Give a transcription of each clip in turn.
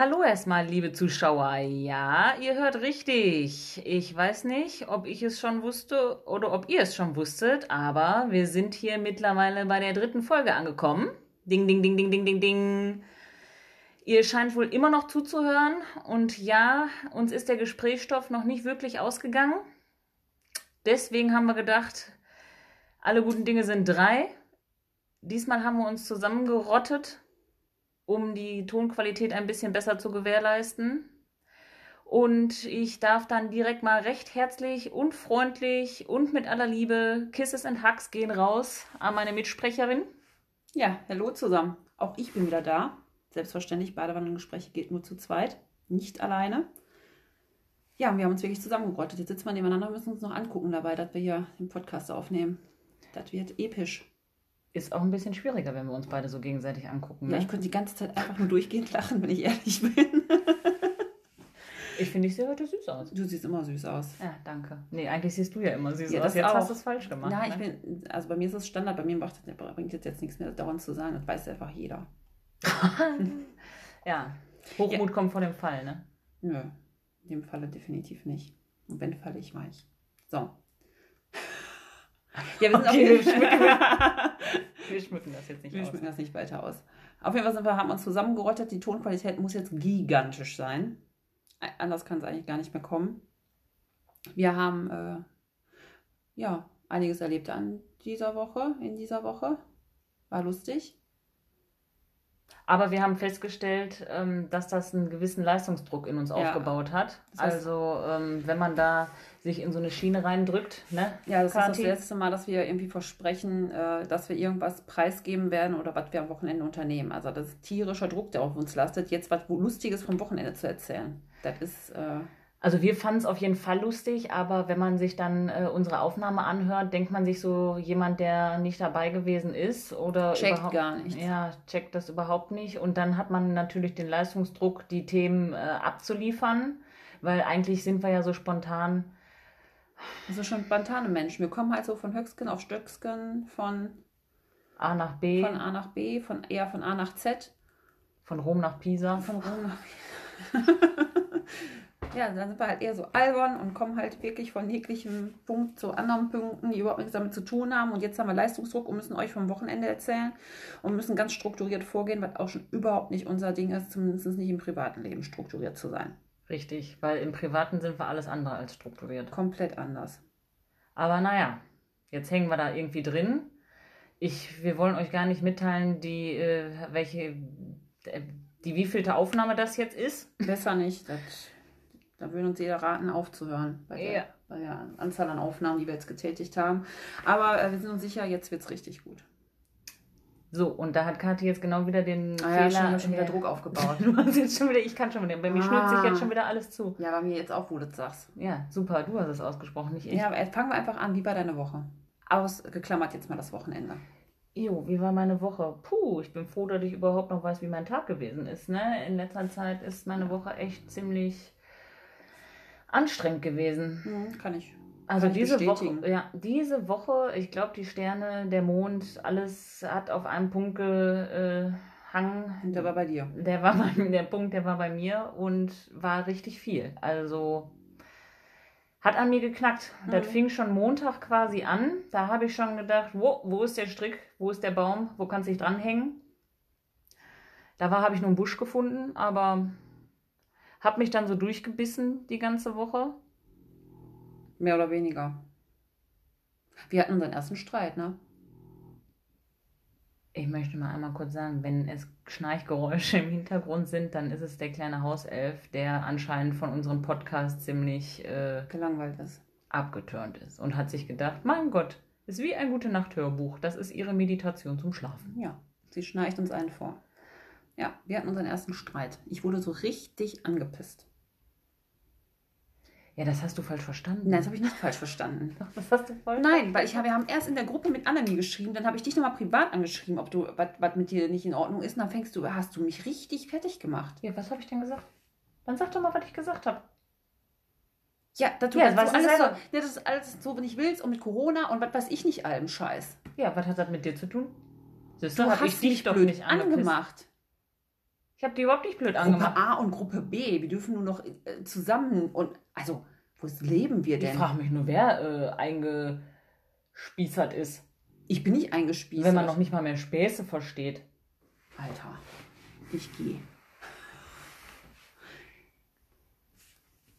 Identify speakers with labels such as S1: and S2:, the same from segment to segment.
S1: Hallo erstmal, liebe Zuschauer. Ja, ihr hört richtig. Ich weiß nicht, ob ich es schon wusste oder ob ihr es schon wusstet, aber wir sind hier mittlerweile bei der dritten Folge angekommen. Ding, ding, ding, ding, ding, ding, ding. Ihr scheint wohl immer noch zuzuhören und ja, uns ist der Gesprächsstoff noch nicht wirklich ausgegangen. Deswegen haben wir gedacht, alle guten Dinge sind drei. Diesmal haben wir uns zusammengerottet um die Tonqualität ein bisschen besser zu gewährleisten. Und ich darf dann direkt mal recht herzlich und freundlich und mit aller Liebe Kisses and Hugs gehen raus an meine Mitsprecherin.
S2: Ja, hallo zusammen. Auch ich bin wieder da. Selbstverständlich, Badewannengespräche geht nur zu zweit, nicht alleine. Ja, wir haben uns wirklich zusammengerottet. Jetzt sitzen wir nebeneinander und müssen uns noch angucken dabei, dass wir hier den Podcast aufnehmen. Das wird episch.
S1: Ist auch ein bisschen schwieriger, wenn wir uns beide so gegenseitig angucken. Ne?
S2: Ja, ich könnte die ganze Zeit einfach nur durchgehend lachen, wenn ich ehrlich bin.
S1: ich finde, ich sehe heute süß aus.
S2: Du siehst immer süß aus.
S1: Ja, danke. Nee, eigentlich siehst du ja immer süß ja, aus. Jetzt auch. hast du es falsch gemacht.
S2: Ja, ne? ich bin, also bei mir ist es Standard, bei mir macht, bringt jetzt, jetzt nichts mehr dauernd zu sagen, das weiß einfach jeder.
S1: ja, Hochmut ja. kommt vor dem Fall, ne?
S2: Nö, in dem Falle definitiv nicht. Und wenn falle ich weich. So, ja, wir sind okay, auf jeden Fall. wir schmücken das jetzt nicht wir aus. Wir schmücken das nicht weiter aus. Auf jeden Fall sind wir, haben uns zusammengerottet. Die Tonqualität muss jetzt gigantisch sein. Anders kann es eigentlich gar nicht mehr kommen. Wir haben äh, ja einiges erlebt an dieser Woche, in dieser Woche. War lustig.
S1: Aber wir haben festgestellt, ähm, dass das einen gewissen Leistungsdruck in uns ja. aufgebaut hat. Das heißt, also ähm, wenn man da sich in so eine Schiene reindrückt, ne?
S2: Ja, das Kati? ist das letzte Mal, dass wir irgendwie versprechen, äh, dass wir irgendwas preisgeben werden oder was wir am Wochenende unternehmen. Also das ist tierischer Druck, der auf uns lastet, jetzt was Lustiges vom Wochenende zu erzählen. Das ist äh,
S1: also wir fanden es auf jeden Fall lustig, aber wenn man sich dann äh, unsere Aufnahme anhört, denkt man sich so, jemand, der nicht dabei gewesen ist oder
S2: checkt gar nicht.
S1: Ja, checkt das überhaupt nicht. Und dann hat man natürlich den Leistungsdruck, die Themen äh, abzuliefern, weil eigentlich sind wir ja so spontan.
S2: Also schon spontane Menschen. Wir kommen halt so von Höchsken auf Stöcksken, von
S1: A nach B.
S2: Von A nach B, von eher von A nach Z.
S1: Von Rom nach Pisa.
S2: Von Rom nach Pisa. Ja, dann sind wir halt eher so albern und kommen halt wirklich von jeglichem Punkt zu anderen Punkten, die überhaupt nichts damit zu tun haben. Und jetzt haben wir Leistungsdruck und müssen euch vom Wochenende erzählen und müssen ganz strukturiert vorgehen, was auch schon überhaupt nicht unser Ding ist, zumindest nicht im privaten Leben strukturiert zu sein.
S1: Richtig, weil im Privaten sind wir alles andere als strukturiert.
S2: Komplett anders.
S1: Aber naja, jetzt hängen wir da irgendwie drin. Ich, wir wollen euch gar nicht mitteilen, die, äh, welche, äh, die wievielte Aufnahme das jetzt ist.
S2: Besser nicht. Das da würde uns jeder raten, aufzuhören bei der, ja. bei der Anzahl an Aufnahmen, die wir jetzt getätigt haben. Aber äh, wir sind uns sicher, jetzt wird es richtig gut.
S1: So, und da hat Kathi jetzt genau wieder den
S2: ah, Fehler. Ja, schon, schon wieder Druck aufgebaut.
S1: du hast jetzt schon wieder, ich kann schon wieder, bei mir ah. schnürt sich jetzt schon wieder alles zu.
S2: Ja, bei mir jetzt auch, wo du das sagst.
S1: Ja, super, du hast es ausgesprochen, nicht ich.
S2: Ja, aber fangen wir einfach an, wie war deine Woche? Ausgeklammert jetzt mal das Wochenende.
S1: Jo, wie war meine Woche? Puh, ich bin froh, dass ich überhaupt noch weiß, wie mein Tag gewesen ist. Ne? In letzter Zeit ist meine Woche echt ziemlich anstrengend gewesen.
S2: Mhm, kann ich.
S1: Also diese ich Woche, ja, diese Woche, ich glaube, die Sterne, der Mond, alles hat auf einem Punkt gehangen.
S2: Und der war bei dir.
S1: Der war bei, der Punkt, der war bei mir und war richtig viel. Also hat an mir geknackt. Mhm. Das fing schon Montag quasi an. Da habe ich schon gedacht, wo, wo ist der Strick, wo ist der Baum, wo kann sich dranhängen? Da war, habe ich nur einen Busch gefunden, aber hab mich dann so durchgebissen die ganze Woche.
S2: Mehr oder weniger. Wir hatten unseren ersten Streit, ne?
S1: Ich möchte mal einmal kurz sagen, wenn es Schnarchgeräusche im Hintergrund sind, dann ist es der kleine Hauself, der anscheinend von unserem Podcast ziemlich äh,
S2: gelangweilt ist.
S1: Abgeturnt ist und hat sich gedacht, mein Gott, ist wie ein gute Nacht-Hörbuch. Das ist ihre Meditation zum Schlafen.
S2: Ja, sie schnarcht uns einen vor. Ja, wir hatten unseren ersten Streit. Ich wurde so richtig angepisst.
S1: Ja, das hast du falsch verstanden.
S2: Nein, das habe ich nicht falsch verstanden.
S1: Was hast du falsch
S2: Nein, weil ich habe, wir haben erst in der Gruppe mit Annemie geschrieben, dann habe ich dich nochmal privat angeschrieben, ob du was mit dir nicht in Ordnung ist. Und dann fängst du, hast du mich richtig fertig gemacht.
S1: Ja, was habe ich denn gesagt? Dann sag doch mal, was ich gesagt habe.
S2: Ja, das, ja, das, alles so, ja, das ist alles so, wenn ich willst, und mit Corona und was weiß ich nicht allem Scheiß.
S1: Ja, was hat das mit dir zu tun?
S2: Siehst du, du hast ich dich doch nicht angemacht.
S1: Ich habe die überhaupt nicht blöd
S2: angemacht. Gruppe A und Gruppe B, wir dürfen nur noch äh, zusammen und also, wo leben wir denn?
S1: Ich frage mich nur, wer äh, eingespießert ist.
S2: Ich bin nicht eingespießert.
S1: Wenn man noch nicht mal mehr Späße versteht.
S2: Alter, ich gehe.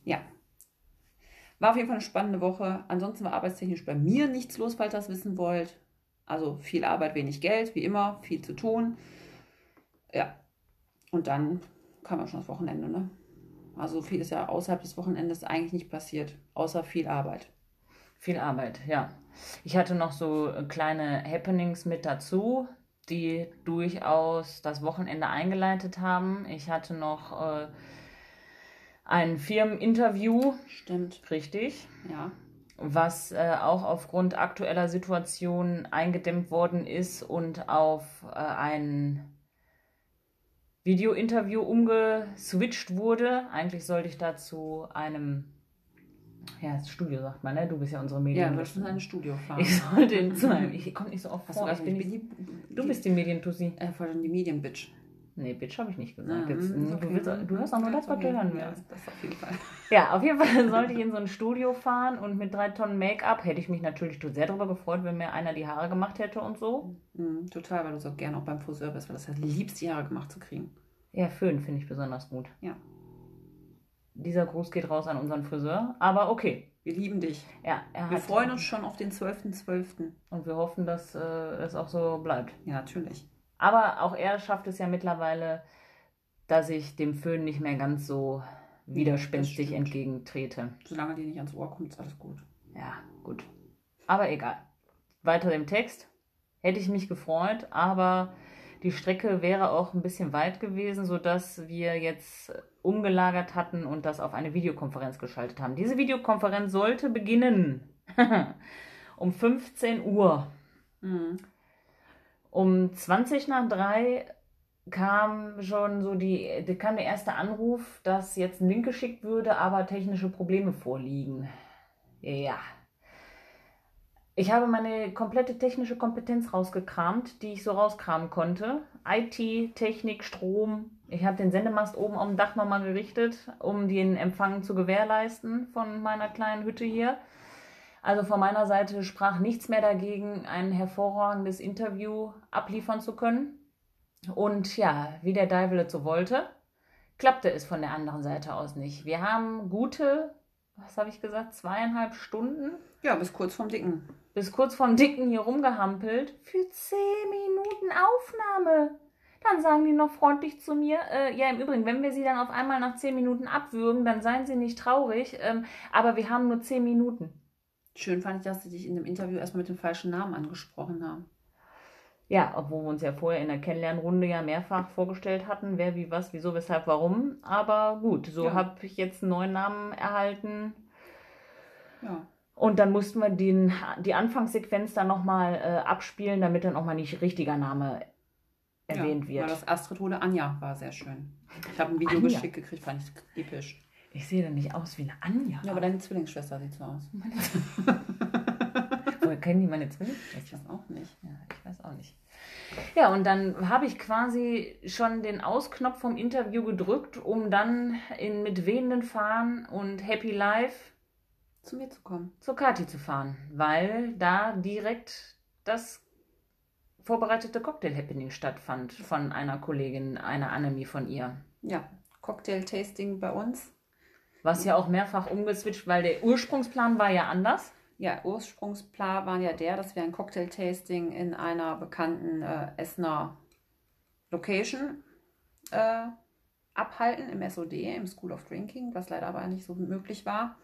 S2: Ja. War auf jeden Fall eine spannende Woche. Ansonsten war arbeitstechnisch bei mir nichts los, falls ihr das wissen wollt. Also viel Arbeit, wenig Geld, wie immer, viel zu tun. Ja, und dann kam ja schon das Wochenende, ne? Also viel ist ja außerhalb des Wochenendes eigentlich nicht passiert, außer viel Arbeit.
S1: Viel Arbeit, ja. Ich hatte noch so kleine Happenings mit dazu, die durchaus das Wochenende eingeleitet haben. Ich hatte noch äh, ein Firmeninterview.
S2: Stimmt.
S1: Richtig.
S2: Ja.
S1: Was äh, auch aufgrund aktueller Situation eingedämmt worden ist und auf äh, ein Video-Interview umgeswitcht wurde. Eigentlich sollte ich da zu einem ja, das Studio sagt man, ne? Du bist ja unsere Medien.
S2: Ja, du sollst in ein Studio fahren.
S1: Ich sollte zu einem. Ich komme nicht so oft vor. Ich bin die, die, du bist die Medientussi.
S2: Äh, vor allem die Medienbitch.
S1: Nee, Bitch habe ich nicht gesagt. Ja, Jetzt, okay. du, willst, du hörst auch nur das, was du hören willst.
S2: Ja, das auf jeden Fall.
S1: Ja, auf jeden Fall sollte ich in so ein Studio fahren und mit drei Tonnen Make-up hätte ich mich natürlich sehr darüber gefreut, wenn mir einer die Haare gemacht hätte und so.
S2: Mhm, total, weil du so gerne auch beim Friseur bist, weil das ja liebst, die Haare gemacht zu kriegen.
S1: Ja, Föhn finde ich besonders gut.
S2: Ja.
S1: Dieser Gruß geht raus an unseren Friseur, aber okay.
S2: Wir lieben dich.
S1: Ja,
S2: wir freuen uns schon auf den 12.12. .12.
S1: Und wir hoffen, dass äh, es auch so bleibt.
S2: Ja, natürlich.
S1: Aber auch er schafft es ja mittlerweile, dass ich dem Föhn nicht mehr ganz so widerspenstig entgegentrete.
S2: Solange die nicht ans Ohr kommt, ist alles gut.
S1: Ja, gut. Aber egal. Weiter im Text. Hätte ich mich gefreut, aber die Strecke wäre auch ein bisschen weit gewesen, sodass wir jetzt umgelagert hatten und das auf eine Videokonferenz geschaltet haben. Diese Videokonferenz sollte beginnen um 15 Uhr. Mhm. Um 20 nach 3 kam schon so die, kam der erste Anruf, dass jetzt ein Link geschickt würde, aber technische Probleme vorliegen. Ja. Ich habe meine komplette technische Kompetenz rausgekramt, die ich so rauskramen konnte. IT, Technik, Strom. Ich habe den Sendemast oben am Dach nochmal gerichtet, um den Empfang zu gewährleisten von meiner kleinen Hütte hier. Also von meiner Seite sprach nichts mehr dagegen, ein hervorragendes Interview abliefern zu können. Und ja, wie der Deivel so wollte, klappte es von der anderen Seite aus nicht. Wir haben gute, was habe ich gesagt, zweieinhalb Stunden.
S2: Ja, bis kurz vorm Dicken.
S1: Bis kurz vorm Dicken hier rumgehampelt. Für zehn Minuten Aufnahme. Dann sagen die noch freundlich zu mir, äh, ja im Übrigen, wenn wir sie dann auf einmal nach zehn Minuten abwürgen, dann seien sie nicht traurig, ähm, aber wir haben nur zehn Minuten.
S2: Schön fand ich, dass sie dich in dem Interview erstmal mit dem falschen Namen angesprochen haben.
S1: Ja, obwohl wir uns ja vorher in der Kennenlernrunde ja mehrfach vorgestellt hatten, wer, wie, was, wieso, weshalb, warum. Aber gut, so ja. habe ich jetzt einen neuen Namen erhalten.
S2: Ja.
S1: Und dann mussten wir den, die Anfangssequenz dann nochmal äh, abspielen, damit dann auch mal nicht richtiger Name erwähnt
S2: ja,
S1: wird.
S2: Weil das Astrid Hole Anja war sehr schön. Ich habe ein Video Anja. geschickt gekriegt, fand ich episch.
S1: Ich sehe da nicht aus wie eine Anja.
S2: Ja, aber deine Zwillingsschwester sieht so aus.
S1: Woher kennen die meine Zwillingsschwester?
S2: Ich weiß auch nicht.
S1: Ja, weiß auch nicht. Ja, und dann habe ich quasi schon den Ausknopf vom Interview gedrückt, um dann in, mit wehenden Fahnen und Happy Life
S2: zu mir zu kommen.
S1: Zur Kati zu fahren, weil da direkt das vorbereitete Cocktail-Happening stattfand von einer Kollegin, einer Annemie von ihr.
S2: Ja, Cocktail-Tasting bei uns.
S1: Was ja auch mehrfach umgeswitcht, weil der Ursprungsplan war ja anders.
S2: Ja, Ursprungsplan war ja der, dass wir ein Cocktail-Tasting in einer bekannten äh, Essener Location äh, abhalten, im SOD, im School of Drinking, was leider aber nicht so möglich war.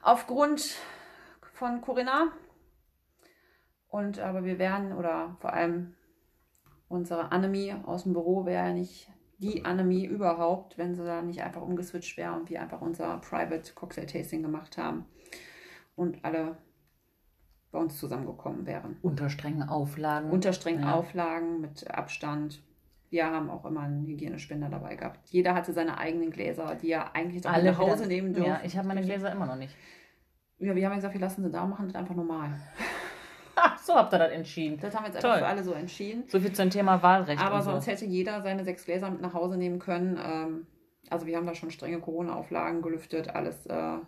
S2: Aufgrund von Corinna. Und aber wir werden, oder vor allem unsere Annemie aus dem Büro wäre ja nicht die Annemie überhaupt, wenn sie da nicht einfach umgeswitcht wäre und wir einfach unser Private Cocktail Tasting gemacht haben und alle bei uns zusammengekommen wären.
S1: Unter strengen Auflagen.
S2: Unter strengen ja. Auflagen mit Abstand. Wir haben auch immer einen Hygienespender dabei gehabt. Jeder hatte seine eigenen Gläser, die er eigentlich
S1: alle nach Hause nehmen dürfen. Ja, ich habe meine Gläser immer noch nicht.
S2: Ja, wir haben gesagt, wir lassen sie da, machen das einfach normal.
S1: so habt ihr das entschieden.
S2: Das haben wir jetzt Toll. einfach für alle so entschieden.
S1: So viel zum Thema Wahlrecht.
S2: Aber sonst so. hätte jeder seine sechs Gläser mit nach Hause nehmen können. Ähm, also wir haben da schon strenge Corona-Auflagen gelüftet, alles, äh,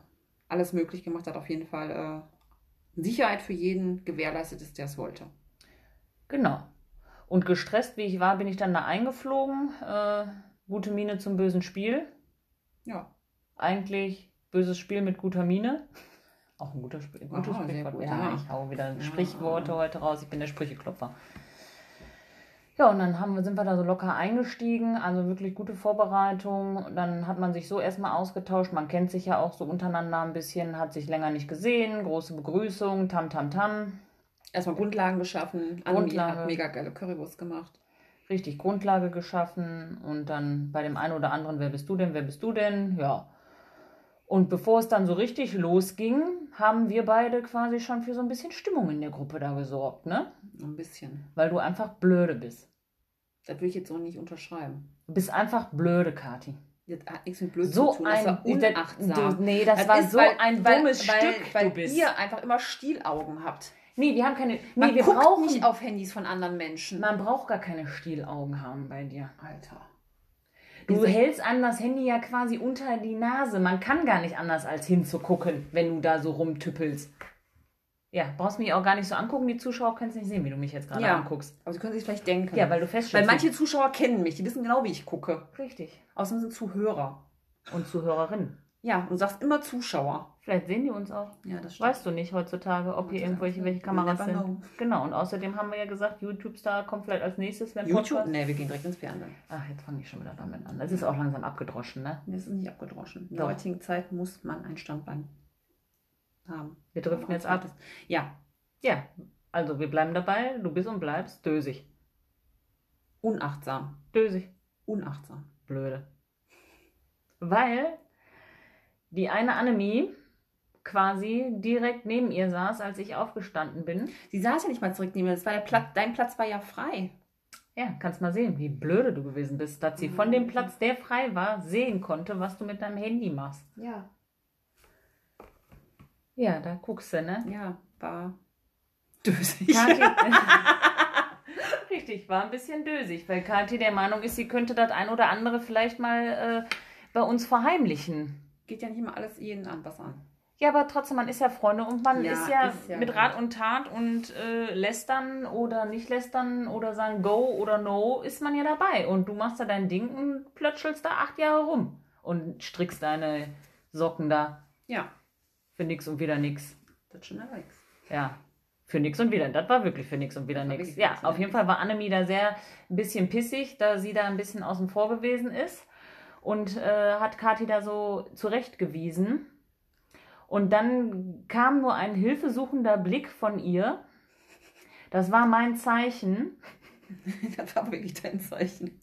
S2: alles möglich gemacht, hat auf jeden Fall äh, Sicherheit für jeden gewährleistet ist, der es wollte.
S1: Genau. Und gestresst wie ich war, bin ich dann da eingeflogen. Äh, gute Miene zum bösen Spiel.
S2: Ja.
S1: Eigentlich böses Spiel mit guter Miene. Auch ein guter Sp gutes Aha, Sprichwort. Gut, ja, ja, ich hau wieder ja. Sprichworte heute raus. Ich bin der Sprücheklopfer. Ja, und dann haben wir, sind wir da so locker eingestiegen, also wirklich gute Vorbereitung. Dann hat man sich so erstmal ausgetauscht. Man kennt sich ja auch so untereinander ein bisschen, hat sich länger nicht gesehen. Große Begrüßung, tam, tam, tam.
S2: Erstmal Grundlagen geschaffen. Grundlage. hat mega geile Currywurst gemacht.
S1: Richtig, Grundlage geschaffen. Und dann bei dem einen oder anderen, wer bist du denn, wer bist du denn? Ja. Und bevor es dann so richtig losging, haben wir beide quasi schon für so ein bisschen Stimmung in der Gruppe da gesorgt, ne?
S2: Ein bisschen.
S1: Weil du einfach blöde bist.
S2: Das will ich jetzt so nicht unterschreiben.
S1: Du bist einfach blöde, Kati.
S2: Das hat nichts mit blöd
S1: so
S2: zu tun.
S1: Das ein, war unachtsam. Du, nee, das, das war so weil, ein dummes weil, Stück,
S2: weil, weil ihr einfach immer Stielaugen habt.
S1: Nee, wir haben keine. Nee,
S2: Man
S1: wir
S2: brauchen nicht auf Handys von anderen Menschen.
S1: Man braucht gar keine Stielaugen haben bei dir.
S2: Alter.
S1: Du hältst an das Handy ja quasi unter die Nase. Man kann gar nicht anders als hinzugucken, wenn du da so rumtüppelst. Ja, brauchst mich auch gar nicht so angucken. Die Zuschauer können es nicht sehen, wie du mich jetzt gerade ja, anguckst.
S2: Aber sie können sich vielleicht denken.
S1: Ja, weil du feststellst.
S2: Weil manche Zuschauer kennen mich, die wissen genau, wie ich gucke.
S1: Richtig.
S2: Außerdem sind Zuhörer.
S1: Und Zuhörerinnen.
S2: Ja, du sagst immer Zuschauer.
S1: Vielleicht sehen die uns auch.
S2: Ja, das stimmt.
S1: Weißt du nicht heutzutage, ob hier irgendwelche welche Kameras sind. Know. Genau, und außerdem haben wir ja gesagt, YouTube-Star kommt vielleicht als nächstes.
S2: Wenn YouTube? Podcast... Nee, wir gehen direkt ins Fernsehen.
S1: Ach, jetzt fange ich schon wieder damit an. Das ist auch langsam abgedroschen, ne?
S2: Das ist nicht abgedroschen. In der heutigen Zeit muss man ein Standbein haben.
S1: Wir driften jetzt ab.
S2: Ja.
S1: Ja, also wir bleiben dabei. Du bist und bleibst dösig.
S2: Unachtsam.
S1: Dösig.
S2: Unachtsam.
S1: Blöde. Weil die eine Annemie quasi direkt neben ihr saß, als ich aufgestanden bin.
S2: Sie saß ja nicht mal zurück neben mir. Das war der Platz, dein Platz war ja frei.
S1: Ja, kannst mal sehen, wie blöde du gewesen bist, dass sie von dem Platz, der frei war, sehen konnte, was du mit deinem Handy machst.
S2: Ja.
S1: Ja, da guckst du, ne?
S2: Ja, war dösig.
S1: Kathi, Richtig, war ein bisschen dösig, weil Kathi der Meinung ist, sie könnte das ein oder andere vielleicht mal äh, bei uns verheimlichen
S2: geht ja nicht immer alles jeden an was an.
S1: Ja, aber trotzdem, man ist ja Freunde und man ja, ist, ja ist, ja mit Rat und Tat und äh, lästern oder nicht lästern oder sagen Go oder No, ist man ja dabei. Und du machst da dein Ding und plötschelst da acht Jahre rum und strickst deine Socken da.
S2: Ja.
S1: Für nix und wieder nix.
S2: Das ist schon nix.
S1: Ja. Für nix und wieder. Das war wirklich für nix und wieder nix. Ja, auf jeden Fall war Annemie da sehr ein bisschen pissig, da sie da ein bisschen außen vor gewesen ist und äh, hat Kathi da so zurechtgewiesen. Und dann kam nur ein hilfesuchender Blick von ihr. Das war mein Zeichen.
S2: Das war wirklich dein Zeichen.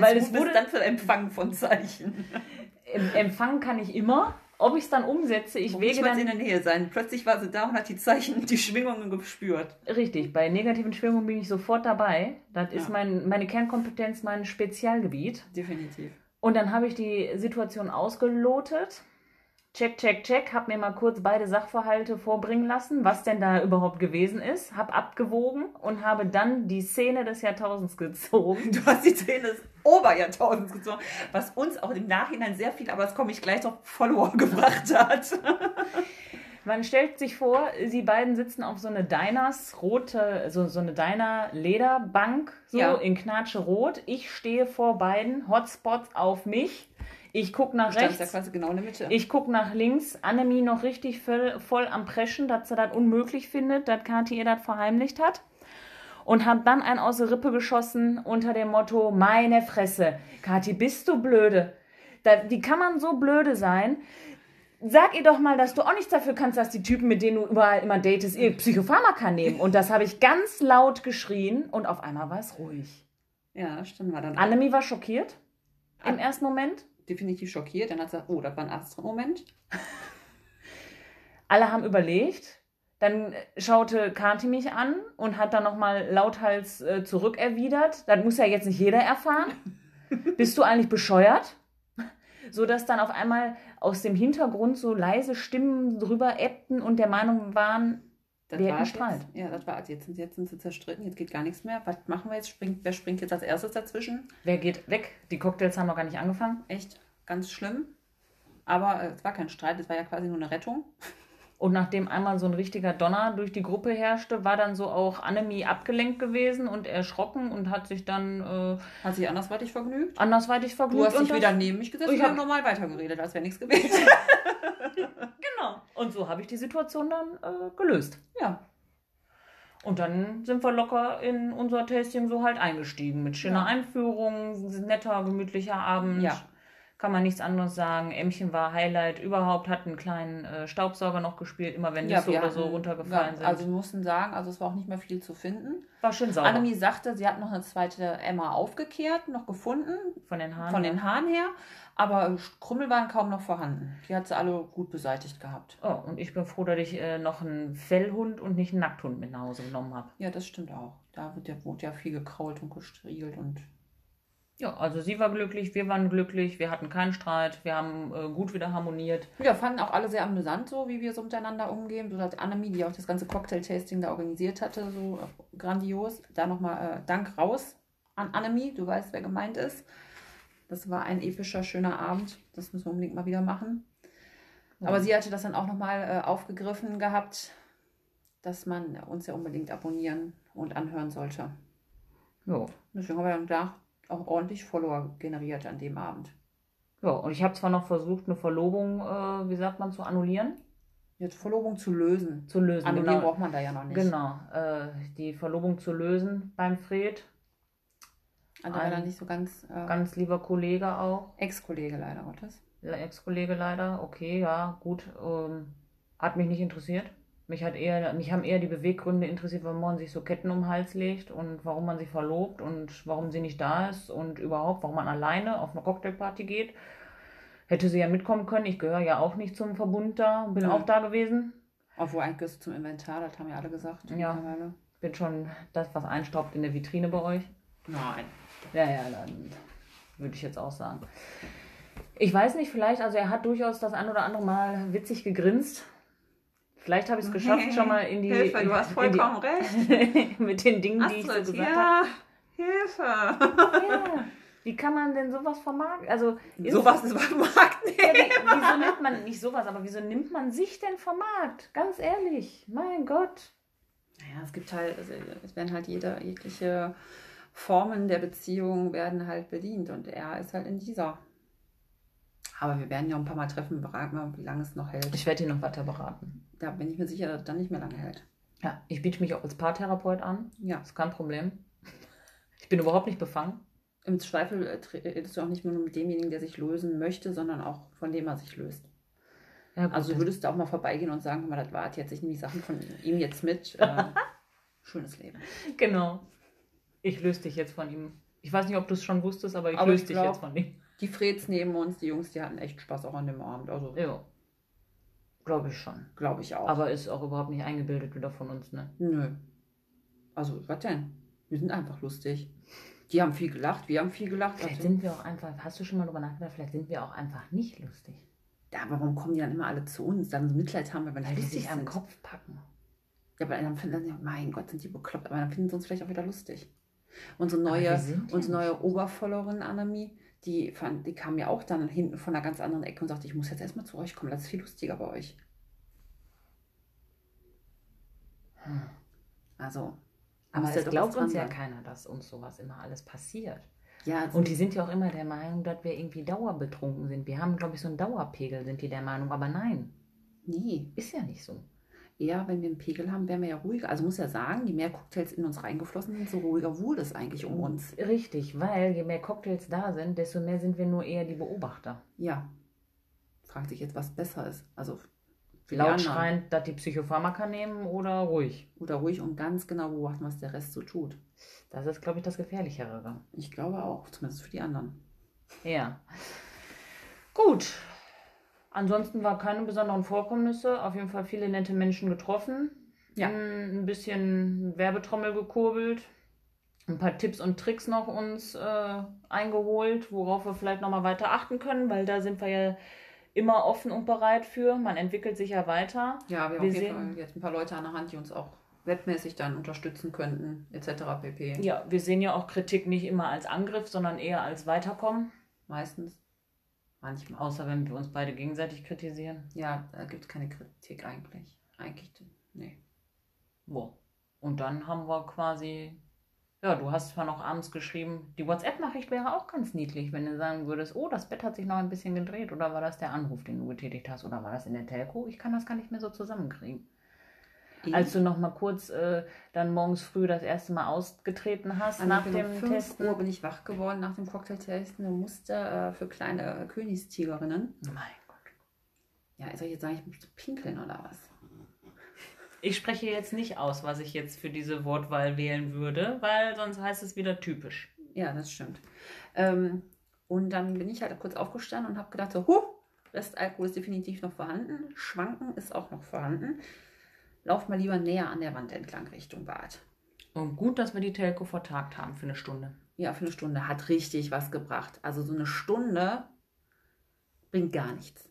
S2: Weil es wurde dann für Empfang von Zeichen.
S1: Empfangen kann ich immer. Ob ich es dann umsetze, ich wege dann...
S2: in der Nähe sein. Plötzlich war sie da und hat die Zeichen, die Schwingungen gespürt.
S1: Richtig, bei negativen Schwingungen bin ich sofort dabei. Das ja. ist mein, meine Kernkompetenz, mein Spezialgebiet.
S2: Definitiv.
S1: Und dann habe ich die Situation ausgelotet. Check, check, check. Habe mir mal kurz beide Sachverhalte vorbringen lassen, was denn da überhaupt gewesen ist. Habe abgewogen und habe dann die Szene des Jahrtausends gezogen.
S2: Du hast die Szene des Oberjahrtausends gezogen, was uns auch im Nachhinein sehr viel, aber das komme ich gleich noch Follower gebracht hat.
S1: Man stellt sich vor, sie beiden sitzen auf so eine Diners rote, so, so eine Diner Lederbank, so ja. in Knatsche rot. Ich stehe vor beiden, Hotspots auf mich. Ich gucke nach rechts.
S2: Ja quasi genau in der Mitte.
S1: Ich gucke nach links. Annemie noch richtig voll, voll am Preschen, dass sie das unmöglich findet, dass Kathi ihr das verheimlicht hat. Und hab dann einen aus der Rippe geschossen unter dem Motto: Meine Fresse, Kathi, bist du blöde? Da, wie kann man so blöde sein? Sag ihr doch mal, dass du auch nichts dafür kannst, dass die Typen, mit denen du überall immer datest, ihr Psychopharmaka nehmen. Und das habe ich ganz laut geschrien und auf einmal war es ruhig.
S2: Ja, stimmt. War dann
S1: Annemie war schockiert im ersten Moment.
S2: Definitiv schockiert. Dann hat sie gesagt, oh, das war ein Astro-Moment.
S1: Alle haben überlegt. Dann schaute Kati mich an und hat dann nochmal lauthals äh, zurückerwidert. Das muss ja jetzt nicht jeder erfahren. Bist du eigentlich bescheuert? so dass dann auf einmal aus dem Hintergrund so leise Stimmen drüber ebbten und der Meinung waren,
S2: Das wir hatten Streit. Jetzt, ja, das war jetzt, jetzt sind sie zerstritten, jetzt geht gar nichts mehr. Was machen wir jetzt? Springt, wer springt jetzt als erstes dazwischen?
S1: Wer geht weg? Die Cocktails haben noch gar nicht angefangen.
S2: Echt? Ganz schlimm. Aber äh, es war kein Streit, es war ja quasi nur eine Rettung.
S1: Und nachdem einmal so ein richtiger Donner durch die Gruppe herrschte, war dann so auch Annemie abgelenkt gewesen und erschrocken und hat sich dann. Äh,
S2: hat sich andersweitig vergnügt?
S1: Andersweitig vergnügt.
S2: Du hast dich wieder neben mich gesetzt und habe normal weitergeredet, als wäre nichts gewesen.
S1: genau. Und so habe ich die Situation dann äh, gelöst. Ja. Und dann sind wir locker in unser Tasting so halt eingestiegen. Mit schöner ja. Einführung, netter, gemütlicher Abend. Ja kann man nichts anderes sagen. Ämmchen war Highlight überhaupt, hat einen kleinen äh, Staubsauger noch gespielt, immer wenn ja, oder so runtergefallen
S2: ja, sind. Also wir mussten sagen, also es war auch nicht mehr viel zu finden.
S1: War schön sauber.
S2: Annemie sagte, sie hat noch eine zweite Emma aufgekehrt, noch gefunden.
S1: Von den Haaren
S2: Von den Haaren her. Aber Krümmel waren kaum noch vorhanden. Die hat sie alle gut beseitigt gehabt.
S1: Oh, und ich bin froh, dass ich äh, noch einen Fellhund und nicht einen Nackthund mit nach Hause genommen habe.
S2: Ja, das stimmt auch. Da wird ja, wurde ja viel gekrault und gestriegelt und
S1: ja, also sie war glücklich, wir waren glücklich, wir hatten keinen Streit, wir haben äh, gut wieder harmoniert.
S2: Ja, fanden auch alle sehr amüsant, so wie wir so miteinander umgehen. So hat Annemie, die auch das ganze Cocktail-Tasting da organisiert hatte, so grandios. Da nochmal äh, Dank raus an Annemie, du weißt, wer gemeint ist. Das war ein epischer, schöner Abend. Das müssen wir unbedingt mal wieder machen. Ja. Aber sie hatte das dann auch nochmal äh, aufgegriffen gehabt, dass man uns ja unbedingt abonnieren und anhören sollte. Ja. Deswegen haben wir dann gedacht, auch ordentlich Follower generiert an dem Abend.
S1: Ja, und ich habe zwar noch versucht, eine Verlobung, äh, wie sagt man, zu annullieren.
S2: Jetzt Verlobung zu lösen.
S1: Zu lösen.
S2: Annullieren genau. braucht man da ja noch nicht.
S1: Genau, äh, die Verlobung zu lösen beim Fred.
S2: Also da nicht so ganz.
S1: Äh, ganz lieber Kollege auch.
S2: Ex-Kollege leider Gottes.
S1: Ex-Kollege leider, okay, ja, gut. Ähm, hat mich nicht interessiert. Mich, hat eher, mich haben eher die Beweggründe interessiert, warum man sich so Ketten um den Hals legt und warum man sich verlobt und warum sie nicht da ist und überhaupt, warum man alleine auf eine Cocktailparty geht. Hätte sie ja mitkommen können. Ich gehöre ja auch nicht zum Verbund da, bin ja. auch da gewesen.
S2: Obwohl eigentlich zum Inventar, das haben ja alle gesagt.
S1: Ja, bin schon das, was einstaubt in der Vitrine bei euch.
S2: Nein.
S1: Ja, ja, dann würde ich jetzt auch sagen. Ich weiß nicht, vielleicht, also er hat durchaus das ein oder andere Mal witzig gegrinst Vielleicht habe ich es geschafft, schon mal in die.
S2: Hilfe, du hast vollkommen
S1: recht. mit den Dingen, Astrid, die ich so gesagt ja, habe.
S2: Hilfe!
S1: Ja. Wie kann man denn sowas vermarkten? Also,
S2: sowas ist vermarkten.
S1: Ja, wieso nimmt man nicht sowas, aber wieso nimmt man sich denn vom Markt? Ganz ehrlich, mein Gott.
S2: Naja, es gibt halt, also, es werden halt jede, jegliche Formen der Beziehung werden halt bedient und er ist halt in dieser. Aber wir werden ja ein paar Mal treffen, beraten wir, wie lange es noch hält.
S1: Ich werde ihn noch weiter beraten.
S2: Da bin ich mir sicher, dass es dann nicht mehr lange hält.
S1: Ja, ich biete mich auch als Paartherapeut an.
S2: Ja.
S1: ist kein Problem. Ich bin überhaupt nicht befangen.
S2: Im Zweifel äh, redest du auch nicht nur mit demjenigen, der sich lösen möchte, sondern auch von dem er sich löst. Ja, gut, also würdest du auch mal vorbeigehen und sagen, mal, das war jetzt, ich nehme die Sachen von ihm jetzt mit. Äh, schönes Leben.
S1: Genau. Ich löse dich jetzt von ihm. Ich weiß nicht, ob du es schon wusstest, aber ich aber löse ich dich jetzt von ihm.
S2: Die Freds neben uns, die Jungs, die hatten echt Spaß auch an dem Abend. Also,
S1: ja. Glaube ich schon.
S2: Glaube ich auch.
S1: Aber ist auch überhaupt nicht eingebildet wieder von uns, ne?
S2: Nö. Also, was denn? Wir sind einfach lustig. Die haben viel gelacht, wir haben viel gelacht.
S1: Vielleicht sind wir auch einfach, hast du schon mal drüber nachgedacht, vielleicht sind wir auch einfach nicht lustig.
S2: Ja, aber warum kommen die dann immer alle zu uns? Dann so Mitleid haben wir, wenn
S1: die sich am Kopf packen.
S2: Ja, aber dann finden sie, mein Gott, sind die bekloppt. Aber dann finden sie uns vielleicht auch wieder lustig. Unsere neue, unsere neue Oberfollowerin Annemie, die, fand, die kam ja auch dann hinten von einer ganz anderen Ecke und sagte, ich muss jetzt erstmal zu euch kommen, das ist viel lustiger bei euch. Hm. Also.
S1: Aber es glaubt uns ja keiner, dass uns sowas immer alles passiert. Ja, also und die sind ja auch immer der Meinung, dass wir irgendwie dauerbetrunken sind. Wir haben, glaube ich, so einen Dauerpegel, sind die der Meinung, aber nein.
S2: Nee.
S1: Ist ja nicht so
S2: eher, wenn wir einen Pegel haben, wären wir ja ruhiger. Also muss ja sagen, je mehr Cocktails in uns reingeflossen sind, so ruhiger wurde es eigentlich um uns.
S1: Richtig, weil je mehr Cocktails da sind, desto mehr sind wir nur eher die Beobachter.
S2: Ja. Fragt sich jetzt, was besser ist. Also
S1: laut schreiend, dass die Psychopharmaka nehmen oder ruhig.
S2: Oder ruhig und ganz genau beobachten, was der Rest so tut.
S1: Das ist, glaube ich, das Gefährlichere.
S2: Ich glaube auch, zumindest für die anderen.
S1: Ja. Gut, Ansonsten war keine besonderen Vorkommnisse. Auf jeden Fall viele nette Menschen getroffen. Ja. Ein bisschen Werbetrommel gekurbelt. Ein paar Tipps und Tricks noch uns äh, eingeholt, worauf wir vielleicht nochmal weiter achten können, weil da sind wir ja immer offen und bereit für. Man entwickelt sich ja weiter.
S2: Ja, wir, wir haben auf jeden Fall jetzt ein paar Leute an der Hand, die uns auch webmäßig dann unterstützen könnten, etc. pp.
S1: Ja, wir sehen ja auch Kritik nicht immer als Angriff, sondern eher als Weiterkommen.
S2: Meistens.
S1: Manchmal. Außer wenn wir uns beide gegenseitig kritisieren.
S2: Ja, da gibt es keine Kritik eigentlich. Eigentlich, nee.
S1: Wo? Und dann haben wir quasi ja, du hast zwar noch abends geschrieben, die WhatsApp-Nachricht wäre auch ganz niedlich, wenn du sagen würdest, oh, das Bett hat sich noch ein bisschen gedreht oder war das der Anruf, den du getätigt hast oder war das in der Telco? Ich kann das gar nicht mehr so zusammenkriegen. Als du noch mal kurz äh, dann morgens früh das erste Mal ausgetreten hast
S2: An nach dem 5 Testen. Uhr bin ich wach geworden nach dem Cocktailtesten. Du Muster äh, für kleine Königstigerinnen.
S1: Mein Gott.
S2: Ja, soll ich jetzt sagen, ich muss pinkeln oder was?
S1: Ich spreche jetzt nicht aus, was ich jetzt für diese Wortwahl wählen würde, weil sonst heißt es wieder typisch.
S2: Ja, das stimmt. Ähm, und dann bin ich halt kurz aufgestanden und habe gedacht, so, huh, Restalkohol ist definitiv noch vorhanden, Schwanken ist auch noch vorhanden. Lauf mal lieber näher an der Wand entlang Richtung Bad.
S1: Und gut, dass wir die Telco vertagt haben für eine Stunde.
S2: Ja, für eine Stunde hat richtig was gebracht. Also so eine Stunde bringt gar nichts.